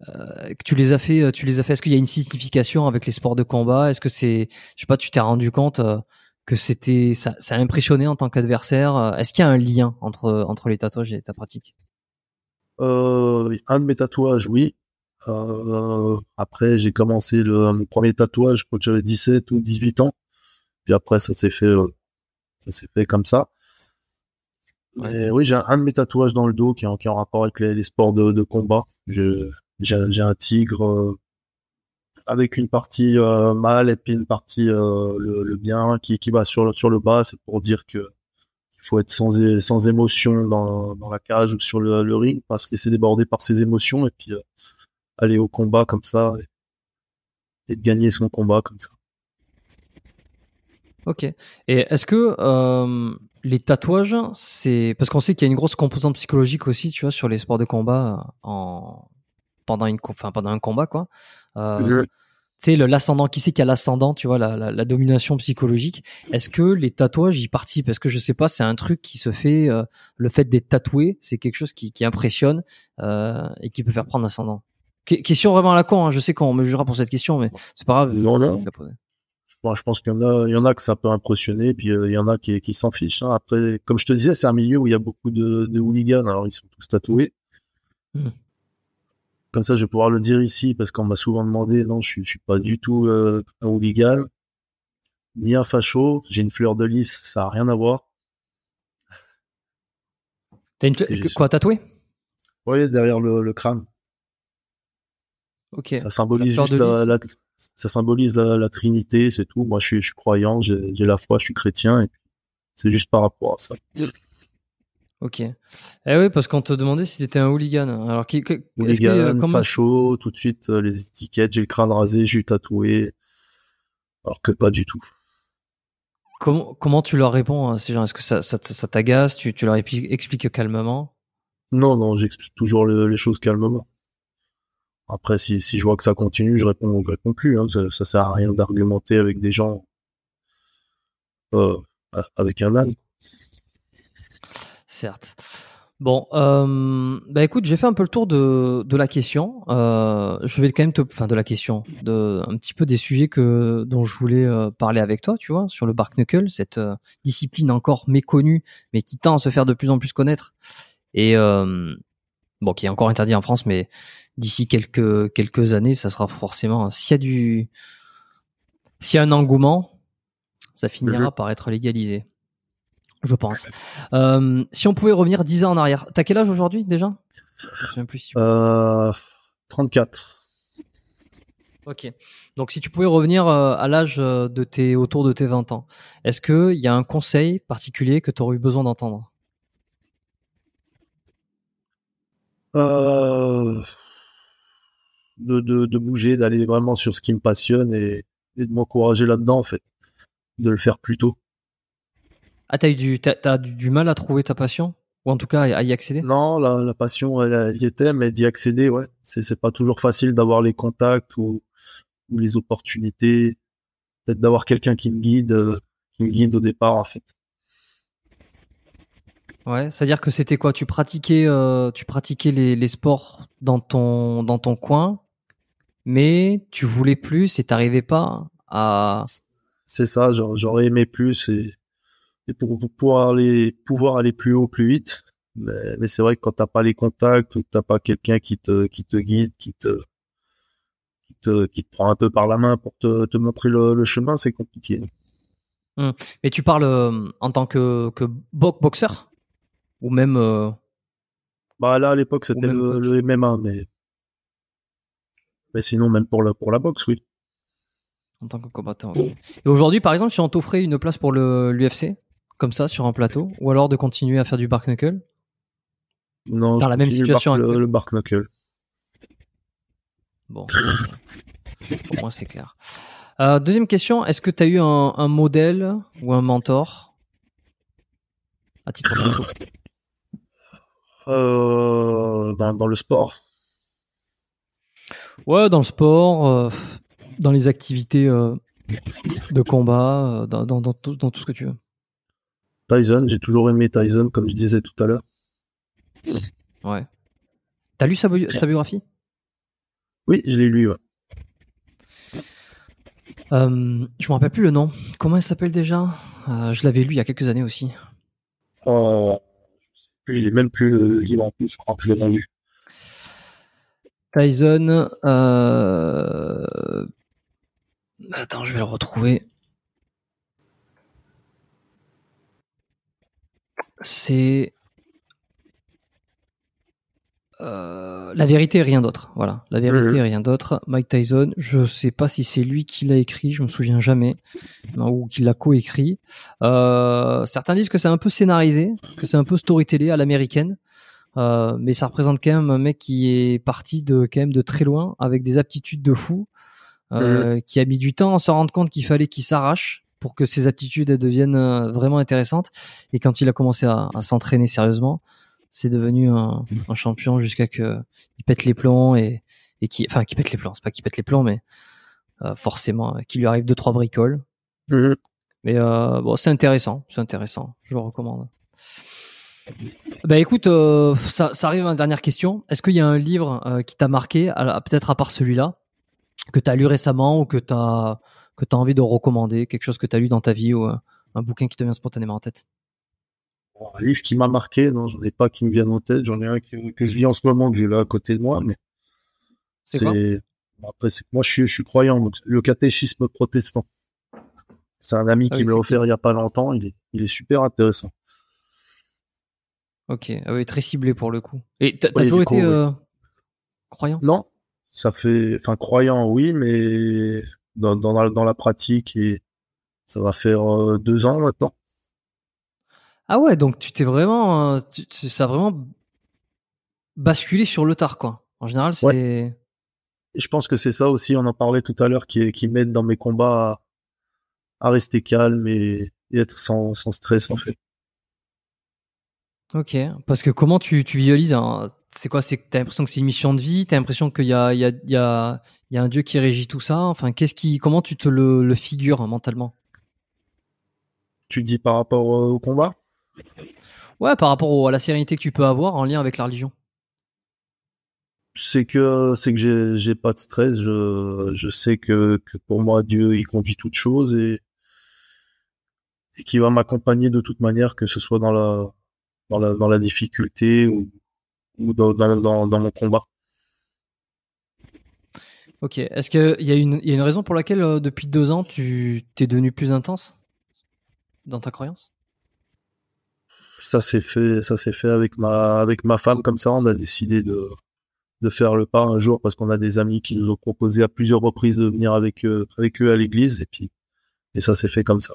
que tu les as fait, tu les as fait, est-ce qu'il y a une signification avec les sports de combat? Est-ce que c'est. Je sais pas, tu t'es rendu compte euh, que c'était. Ça, ça a impressionné en tant qu'adversaire euh, Est-ce qu'il y a un lien entre, entre les tatouages et ta pratique? Euh, un de mes tatouages, oui. Euh, après, j'ai commencé le, mon premier tatouage, que j'avais 17 ou 18 ans. Puis après, ça s'est fait, euh, ça s'est fait comme ça. Mais oui, j'ai un, un de mes tatouages dans le dos qui est en, qui est en rapport avec les, les sports de, de combat. Je- J'ai j'ai un tigre euh, avec une partie euh, mâle et puis une partie euh, le, bien qui, qui va sur le, sur le bas. C'est pour dire que il faut être sans, sans émotion dans, dans la cage ou sur le, ring, pas se laisser déborder par ses émotions et puis euh, aller au combat comme ça et, de gagner son combat comme ça. Ok. Et est-ce que euh, les tatouages, c'est parce qu'on sait qu'il y a une grosse composante psychologique aussi, tu vois, sur les sports de combat en pendant une, enfin pendant un combat, quoi. Euh, tu sais, l'ascendant, qui c'est qui a l'ascendant, tu vois, la, la, la domination psychologique. Est-ce que les tatouages y participent? Est-ce que je sais pas, c'est un truc qui se fait, euh, le fait d'être tatoué, c'est quelque chose qui, qui impressionne euh, et qui peut faire prendre l'ascendant. Que- question vraiment à la con, hein, je sais qu'on me jugera pour cette question, mais c'est pas grave. Non, non. Bon, je pense qu'il y en a, il y en a que ça peut impressionner, puis euh, il y en a qui, qui s'en fichent. hein. Après, comme je te disais, c'est un milieu où il y a beaucoup de, de hooligans. Alors ils sont tous tatoués. Hmm. Comme ça, je vais pouvoir le dire ici parce qu'on m'a souvent demandé. Non, je suis, je suis pas du tout euh, un hooligan, ni un facho. J'ai une fleur de lys, ça a rien à voir. T'as une, quoi tatoué? Voyez derrière le, le crâne, Ok. ça symbolise fleur juste la, la- ça symbolise la, la Trinité, c'est tout. Moi, je suis, je suis croyant, j'ai la foi, je suis chrétien, et c'est juste par rapport à ça. Ok. Eh oui, parce qu'on te demandait si t'étais un hooligan. Alors, qui, que- est-ce que, Hooligan, euh, comment- facho, tout de suite euh, les étiquettes, j'ai le crâne rasé, j'ai eu tatoué, alors que pas du tout. comment, comment tu leur réponds à ces gens? Est-ce que ça, ça, ça t'agace? Tu, tu leur expli- expliques calmement? Non, non, j'explique toujours le- les choses calmement. Après, si, si je vois que ça continue, je réponds, je réponds plus. Hein, ça, ça sert à rien d'argumenter avec des gens euh, avec un âne. Certes. Bon, euh, bah écoute, j'ai fait un peu le tour de, de la question. Euh, je vais quand même te, enfin de la question, de un petit peu des sujets que dont je voulais euh, parler avec toi, tu vois, sur le bark knuckle, cette euh, discipline encore méconnue, mais qui tend à se faire de plus en plus connaître et bon, qui est encore interdit en France, mais d'ici quelques quelques années, ça sera forcément s'il y a du s'il y a un engouement, ça finira par être légalisé. Je pense. Euh, si on pouvait revenir 10 ans en arrière, t'as quel âge aujourd'hui déjà? Je me souviens plus. si tu- Euh, 34. Ok. Donc si tu pouvais revenir euh, à l'âge de tes autour de tes 20 ans, est-ce que il y a un conseil particulier que tu aurais eu besoin d'entendre? Euh, de, de, de bouger, d'aller vraiment sur ce qui me passionne et, et de m'encourager là-dedans, en fait. De le faire plus tôt. Ah, t'as eu du, t'as, t'as du, du mal à trouver ta passion? Ou en tout cas à, y accéder? Non, la, la passion, elle, elle y était, mais d'y accéder, ouais. C'est, c'est pas toujours facile d'avoir les contacts ou, ou les opportunités. Peut-être d'avoir quelqu'un qui me guide, euh, qui me guide au départ, en fait. Ouais. C'est-à-dire que c'était quoi? Tu pratiquais, euh, tu pratiquais les, les sports dans ton dans ton coin, mais tu voulais plus et t'arrivais pas à. C'est ça, j'aurais aimé plus et, et pour, pour pouvoir aller, pouvoir aller plus haut, plus vite. Mais, mais c'est vrai que quand t'as pas les contacts ou que t'as pas quelqu'un qui te, qui te guide, qui te, qui te, qui te prend un peu par la main pour te, te montrer le, le chemin, c'est compliqué. Mais tu parles euh, en tant que que bo- boxeur? Ou même. euh, Bah là, à l'époque, c'était le, MMA, mais, mais sinon, même pour la, pour la boxe, oui. En tant que combattant. Et aujourd'hui, par exemple, si on t'offrait une place pour le l'UFC, comme ça, sur un plateau, ou alors de continuer à faire du bark knuckle, Non, Dans la même continue le situation bark- le, bark knuckle. bon, pour moi c'est clair. Euh, deuxième question, est-ce que tu as eu un, un modèle ou un mentor à titre perso? Euh, dans, dans le sport. Ouais, dans le sport, euh, dans les activités euh, de combat, dans, dans, dans tout, dans tout ce que tu veux. Tyson, j'ai toujours aimé Tyson, comme je disais tout à l'heure. Ouais. T'as lu sa, bio- sa biographie? Oui, je l'ai lu, ouais. Euh, Je me rappelle plus le nom. Comment elle s'appelle déjà? Euh, Je l'avais lu il y a quelques années aussi. Euh, je l'ai même plus le livre en plus, je crois que je l'ai même lu. Tyson. Euh... Attends, je vais le retrouver. c'est euh, la vérité et rien d'autre. Voilà, la vérité et rien d'autre. Mike Tyson, je ne sais pas si c'est lui qui l'a écrit, je ne me souviens jamais, hein, ou qui l'a coécrit. Euh, certains disent que c'est un peu scénarisé, que c'est un peu storytellé à l'américaine, euh, mais ça représente quand même un mec qui est parti de quand même de très loin avec des aptitudes de fou, euh, qui a mis du temps à se rendre compte qu'il fallait qu'il s'arrache, pour que ses aptitudes deviennent euh, vraiment intéressantes. Et quand il a commencé à, à s'entraîner sérieusement, c'est devenu un, un champion jusqu'à que il pète les plombs et, et qui, enfin, qui pète les plombs. C'est pas qu'il pète les plombs, mais euh, forcément, qu'il lui arrive deux trois bricoles. Mhm. Mais euh, bon, c'est intéressant, c'est intéressant. Je le recommande. Bah écoute, euh, ça, ça arrive à ma dernière question. Est-ce qu'il y a un livre euh, qui t'a marqué, peut-être à part celui-là, que t'as lu récemment ou que t'as que t'as envie de recommander, quelque chose que t'as lu dans ta vie ou euh, un bouquin qui te vient spontanément en tête? Un livre qui m'a marqué, non, j'en ai pas qui me viennent en tête. J'en ai un que, que je lis en ce moment, que j'ai là à côté de moi, mais C'est quoi? Après, c'est que moi, je suis, je suis croyant, donc le catéchisme protestant. C'est un ami Ah qui oui, me l'a offert il y a pas longtemps. Il est, il est super intéressant. Ok, ah oui, très ciblé pour le coup. Et t'as toujours été oui. euh, croyant? Non, ça fait, enfin, croyant, oui, mais dans, dans, la, dans la pratique, et ça va faire euh, deux ans maintenant. Ah ouais, donc tu t'es vraiment, euh, tu- ça a vraiment basculé sur le tard quoi. En général, c'est je pense que c'est ça aussi, on en parlait tout à l'heure, qui, qui m'aide dans mes combats à, à rester calme et, et être sans, sans stress, en fait. Ok, parce que comment tu, tu visualises hein, C'est quoi C'est t'as l'impression que c'est une mission de vie T'as l'impression qu'il y a, il y, a, il y, a, il y a un dieu qui régit tout ça Enfin, qu'est-ce qui, comment tu te le, le figures hein, mentalement? Tu dis par rapport au combat? Ouais, par rapport au- à la sérénité que tu peux avoir en lien avec la religion. c'est que c'est que j'ai j'ai pas de stress je je sais que que pour moi Dieu il conduit toutes choses et et qu'il va m'accompagner de toute manière que ce soit dans la dans la dans la difficulté ou dans dans dans, dans mon combat. Ok, est-ce qu'il y, y a une raison pour laquelle euh, depuis deux ans tu t'es devenu plus intense dans ta croyance? Ça s'est fait ça s'est fait avec ma avec ma femme comme ça on a décidé de de faire le pas un jour parce qu'on a des amis qui nous ont proposé à plusieurs reprises de venir avec eux avec eux à l'église et puis et ça s'est fait comme ça.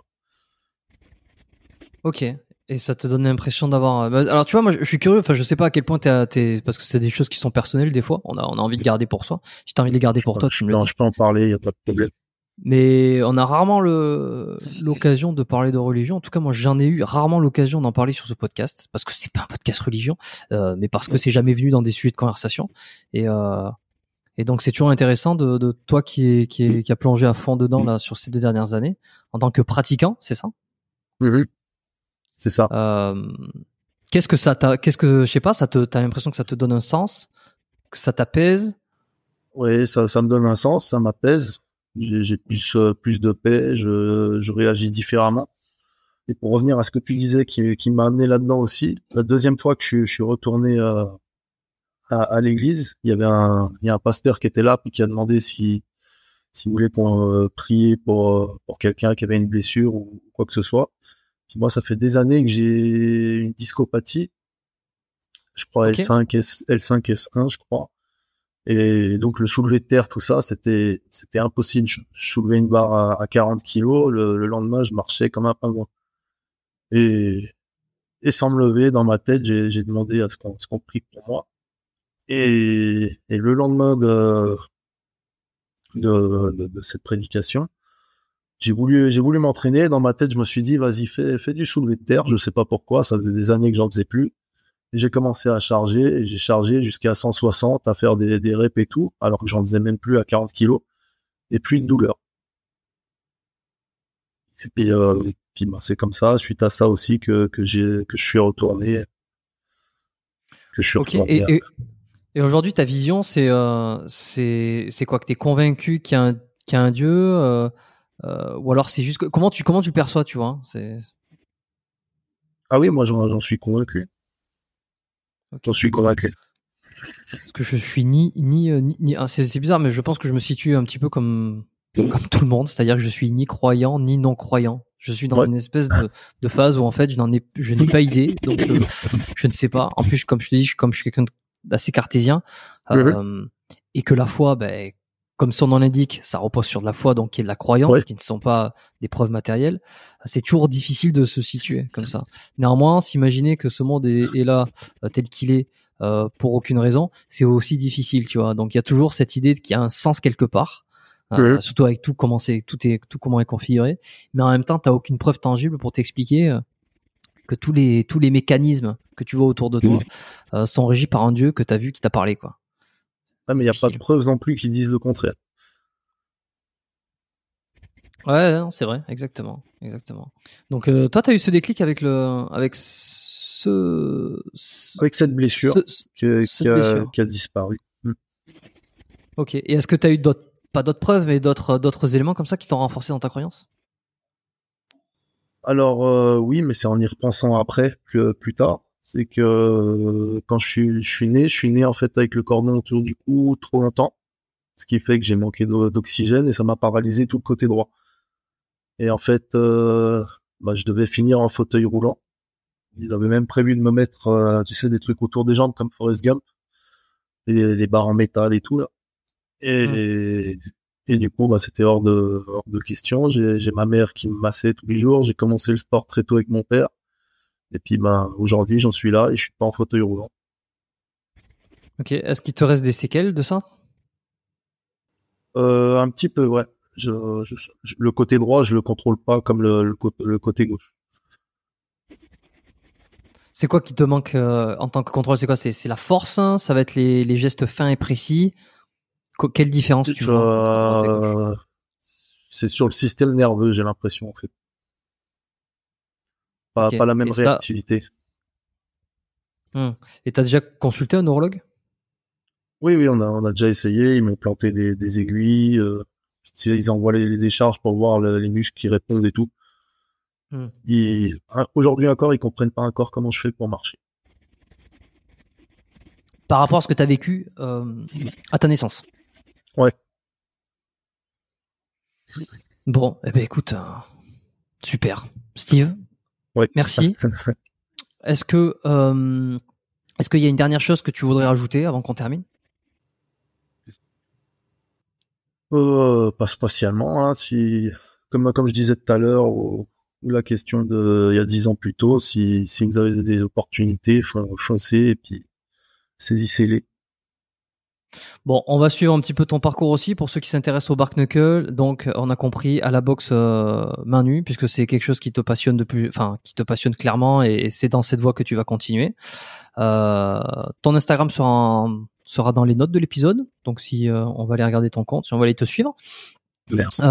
Ok. Et ça te donne l'impression d'avoir. euh, bah, Alors tu vois, moi je suis curieux. Enfin, je sais pas à quel point t'es, à- t'es- parce que c'est des choses qui sont personnelles des fois. On a, on a envie de garder pour soi. Si t'as envie de les garder pour toi, je, tu me dis. je peux en parler y a pas de problème Mais on a rarement le l'occasion de parler de religion. En tout cas, moi, j'en ai eu rarement l'occasion d'en parler sur ce podcast parce que c'est pas un podcast religion, euh, mais parce que c'est jamais venu dans des sujets de conversation. Et euh, et donc c'est toujours intéressant de, de toi qui est, qui est, qui a plongé à fond dedans là sur ces deux dernières années en tant que pratiquant, c'est ça? Mhm. C'est ça. Euh, qu'est-ce que ça t'a, qu'est-ce que je sais pas, ça te, t'as l'impression que ça te donne un sens, que ça t'apaise? Oui, ça, ça me donne un sens, ça m'apaise. J'ai j'ai plus, euh, plus de paix, je, je réagis différemment. Et pour revenir à ce que tu disais, qui, qui m'a amené là-dedans aussi, la deuxième fois que je, suis- je suis retourné euh, à, à l'église, il y avait un, il y a un pasteur qui était là, puis qui a demandé si, s'il voulait qu'on euh, prier pour, pour quelqu'un qui avait une blessure ou quoi que ce soit. Moi, ça fait des années que j'ai une discopathie. Je crois Ok. L5, S, L5, S1, je crois. Et donc le soulevé de terre, tout ça, c'était c'était impossible. Je, je soulevais une barre à, à 40 kilos. Le, le lendemain, je marchais comme un pingouin. Et et sans me lever, dans ma tête, j'ai j'ai demandé à ce qu'on ce qu'on prie pour moi. Et et le lendemain de de, de, de cette prédication, j'ai voulu j'ai voulu m'entraîner. Dans ma tête, je me suis dit, vas-y, fais fais du soulevé de terre. Je sais pas pourquoi, ça faisait des années que j'en faisais plus. J'ai commencé à charger, et j'ai chargé jusqu'à 160, à faire des, des reps et tout, alors que j'en faisais même plus à 40 kilos, et plus de douleur. Et puis, euh, puis bah, c'est comme ça, suite à ça aussi, que, que j'ai que je suis retourné. Que je suis retourné. Et, et, et aujourd'hui, ta vision, c'est, euh, c'est, c'est quoi? Que t'es convaincu qu'il y a un, qu'il y a un dieu, euh, ou alors c'est juste que, comment tu, comment tu le perçois, tu vois C'est. Ah oui, moi j'en suis convaincu. Ok. J'en suis convaincu. Parce que je suis ni ni euh, ni, ni- ah, c'est c'est bizarre mais je pense que je me situe un petit peu comme comme tout le monde, c'est-à-dire que je suis ni croyant ni non croyant. Je suis dans Ouais. une espèce de, de phase où en fait je n'en ai je n'ai pas idée donc euh, je ne sais pas. En plus comme je te dis je- comme je suis quelqu'un d'assez cartésien, euh, et que la foi, ben, comme son nom l'indique, ça repose sur de la foi, donc qui est de la croyance, qui ne sont pas des preuves matérielles. C'est toujours difficile de se situer comme ça. Néanmoins, s'imaginer que ce monde est, là euh, tel qu'il est euh, pour aucune raison, c'est aussi difficile, tu vois. Donc il y a toujours cette idée qu'il y a un sens quelque part. Euh, surtout avec tout comment c'est tout est tout comment est configuré mais en même temps tu aucune preuve tangible pour t'expliquer que tous les tous les mécanismes que tu vois autour de toi sont régis par un dieu que tu as vu qui t'a parlé quoi ah, mais il n'y a pas de preuves non plus qui disent le contraire. Ouais, c'est vrai, exactement, exactement. Donc euh, toi, tu as eu ce déclic avec le, avec ce, avec cette blessure, qui, a, disparu. Hmm. Ok. Et est-ce que tu as eu d'autres, pas d'autres preuves, mais d'autres, d'autres éléments comme ça qui t'ont renforcé dans ta croyance? Alors euh, oui, mais c'est en y repensant après, plus, plus tard c'est que euh, quand je suis, je suis né, je suis né en fait avec le cordon autour du cou trop longtemps, ce qui fait que j'ai manqué d'oxygène et ça m'a paralysé tout le côté droit. Et en fait, euh, bah, je devais finir en fauteuil roulant. Ils avaient même prévu de me mettre, euh, tu sais, des trucs autour des jambes comme Forrest Gump, les barres en métal et tout là. Et, mmh. et du coup, bah, c'était hors de, hors de question. J'ai ma mère qui me massait tous les jours. J'ai commencé le sport très tôt avec mon père. Et puis ben aujourd'hui j'en suis là et je suis pas en fauteuil roulant. Ok. Est-ce qu'il te reste des séquelles de ça? Euh, Un petit peu, ouais. Je, le côté droit, je le contrôle pas comme le, le, côté gauche. C'est quoi qui te manque euh, en tant que contrôle C'est quoi? C'est la force hein? Ça va être les, les, gestes fins et précis? Quelle différence tu vois C'est sur le système nerveux, j'ai l'impression en fait pas, pas la même réactivité. Hmm. Et tu as déjà consulté un neurologue? Oui, oui, on a, on a déjà essayé. Ils m'ont planté des, des aiguilles. Euh, ils envoient les, décharges pour voir les muscles qui répondent et tout. Hmm. Aujourd'hui encore, ils comprennent pas encore comment je fais pour marcher. Par rapport à ce que tu as vécu euh, à ta naissance? Ouais. Bon, eh ben écoute, euh, super. Steve, Merci. Est-ce que euh, est-ce qu'il y a une dernière chose que tu voudrais rajouter avant qu'on termine? Euh, Pas spécialement. Hein, si, comme comme je disais tout à l'heure, ou, la question de il y a dix ans plus tôt, si, si vous avez des opportunités, foncez et puis saisissez-les. Bon, on va suivre un petit peu ton parcours aussi pour ceux qui s'intéressent au Bark Knuckle. Donc, on a compris à la boxe euh, main nue, puisque c'est quelque chose qui te passionne de plus, enfin, qui te passionne clairement, et, c'est dans cette voie que tu vas continuer. Euh, ton Instagram sera, dans les notes de l'épisode, donc si euh, on va aller regarder ton compte, si on va aller te suivre. Merci.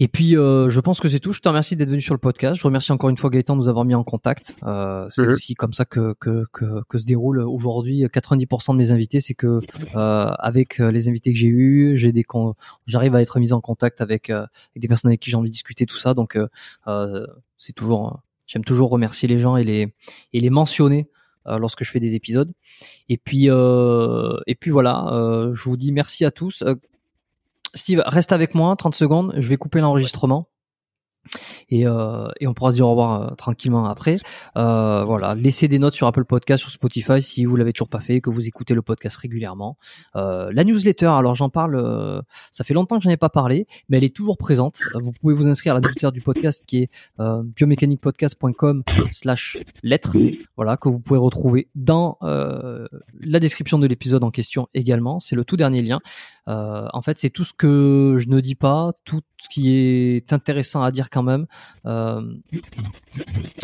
Et puis, euh, je pense que c'est tout. Je te remercie d'être venu sur le podcast. Je remercie encore une fois Gaëtan de nous avoir mis en contact. Euh, c'est mhm. aussi comme ça que, que, que, que se déroule aujourd'hui 90% de mes invités. C'est que euh, avec euh, les invités que j'ai eus, j'ai des j'arrive à être mis en contact avec, euh, avec des personnes avec qui j'ai envie de discuter tout ça. Donc, euh, c'est toujours, j'aime toujours remercier les gens et les et les mentionner lorsque je fais des épisodes. Et puis, euh, et puis voilà, euh, je vous dis merci à tous. Steve, reste avec moi 30 secondes, je vais couper l'enregistrement. Et, euh, et, on pourra se dire au revoir euh, tranquillement après. Euh, voilà, laissez des notes sur Apple Podcast, sur Spotify si vous l'avez toujours pas fait, que vous écoutez le podcast régulièrement. La newsletter, alors j'en parle, ça fait longtemps que j'en ai pas parlé, mais elle est toujours présente. Vous pouvez vous inscrire à la newsletter du podcast qui est biomécaniquepodcast.com/slash lettres, voilà que vous pouvez retrouver dans la description de l'épisode en question également. C'est le tout dernier lien. en fait, c'est tout ce que je ne dis pas, tout ce qui est intéressant à dire quand même euh,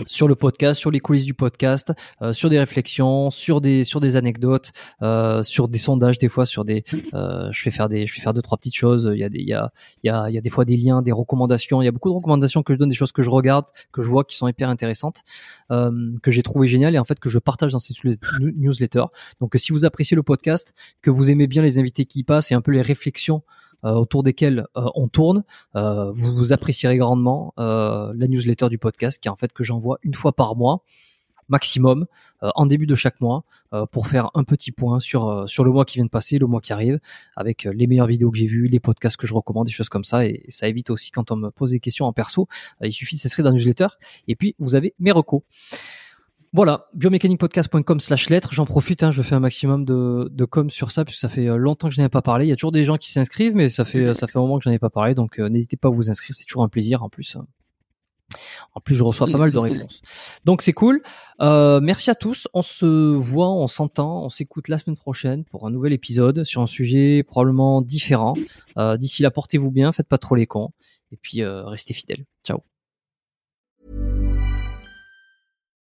sur le podcast, sur les coulisses du podcast, euh, sur des réflexions, sur des sur des anecdotes, euh, sur des sondages des fois, sur des je fais faire des je fais faire deux trois petites choses. Il y a des il y a il y a, il y a des fois des liens, des recommandations. Il y a beaucoup de recommandations que je donne, des choses que je regarde, que je vois qui sont hyper intéressantes, que j'ai trouvé génial et en fait que je partage dans ces newsletters. Donc si vous appréciez le podcast, que vous aimez bien les invités qui y passent et un peu les réflexions autour desquels euh, on tourne, euh, vous, vous apprécierez grandement la newsletter du podcast qui est en fait que j'envoie une fois par mois maximum en début de chaque mois pour faire un petit point sur sur le mois qui vient de passer, le mois qui arrive, avec les meilleures vidéos que j'ai vues, les podcasts que je recommande, des choses comme ça. Et, ça évite aussi quand on me pose des questions en perso, il suffit de s'inscrire dans la newsletter. Et puis vous avez mes recos. Voilà, biomécaniquepodcast.com slash lettres. J'en profite, hein, je fais un maximum de, de com sur ça, puisque ça fait euh, longtemps que je n'en ai pas parlé. Il y a toujours des gens qui s'inscrivent, mais ça fait, ça fait un moment que j'en ai pas parlé, donc euh, n'hésitez pas à vous inscrire, c'est toujours un plaisir en plus. En plus, je reçois pas mal de réponses. Donc c'est cool. Euh, merci à tous. On se voit, on s'entend, on s'écoute la semaine prochaine pour un nouvel épisode sur un sujet probablement différent. Euh, D'ici là, portez-vous bien, faites pas trop les cons, et puis euh, restez fidèles. Ciao.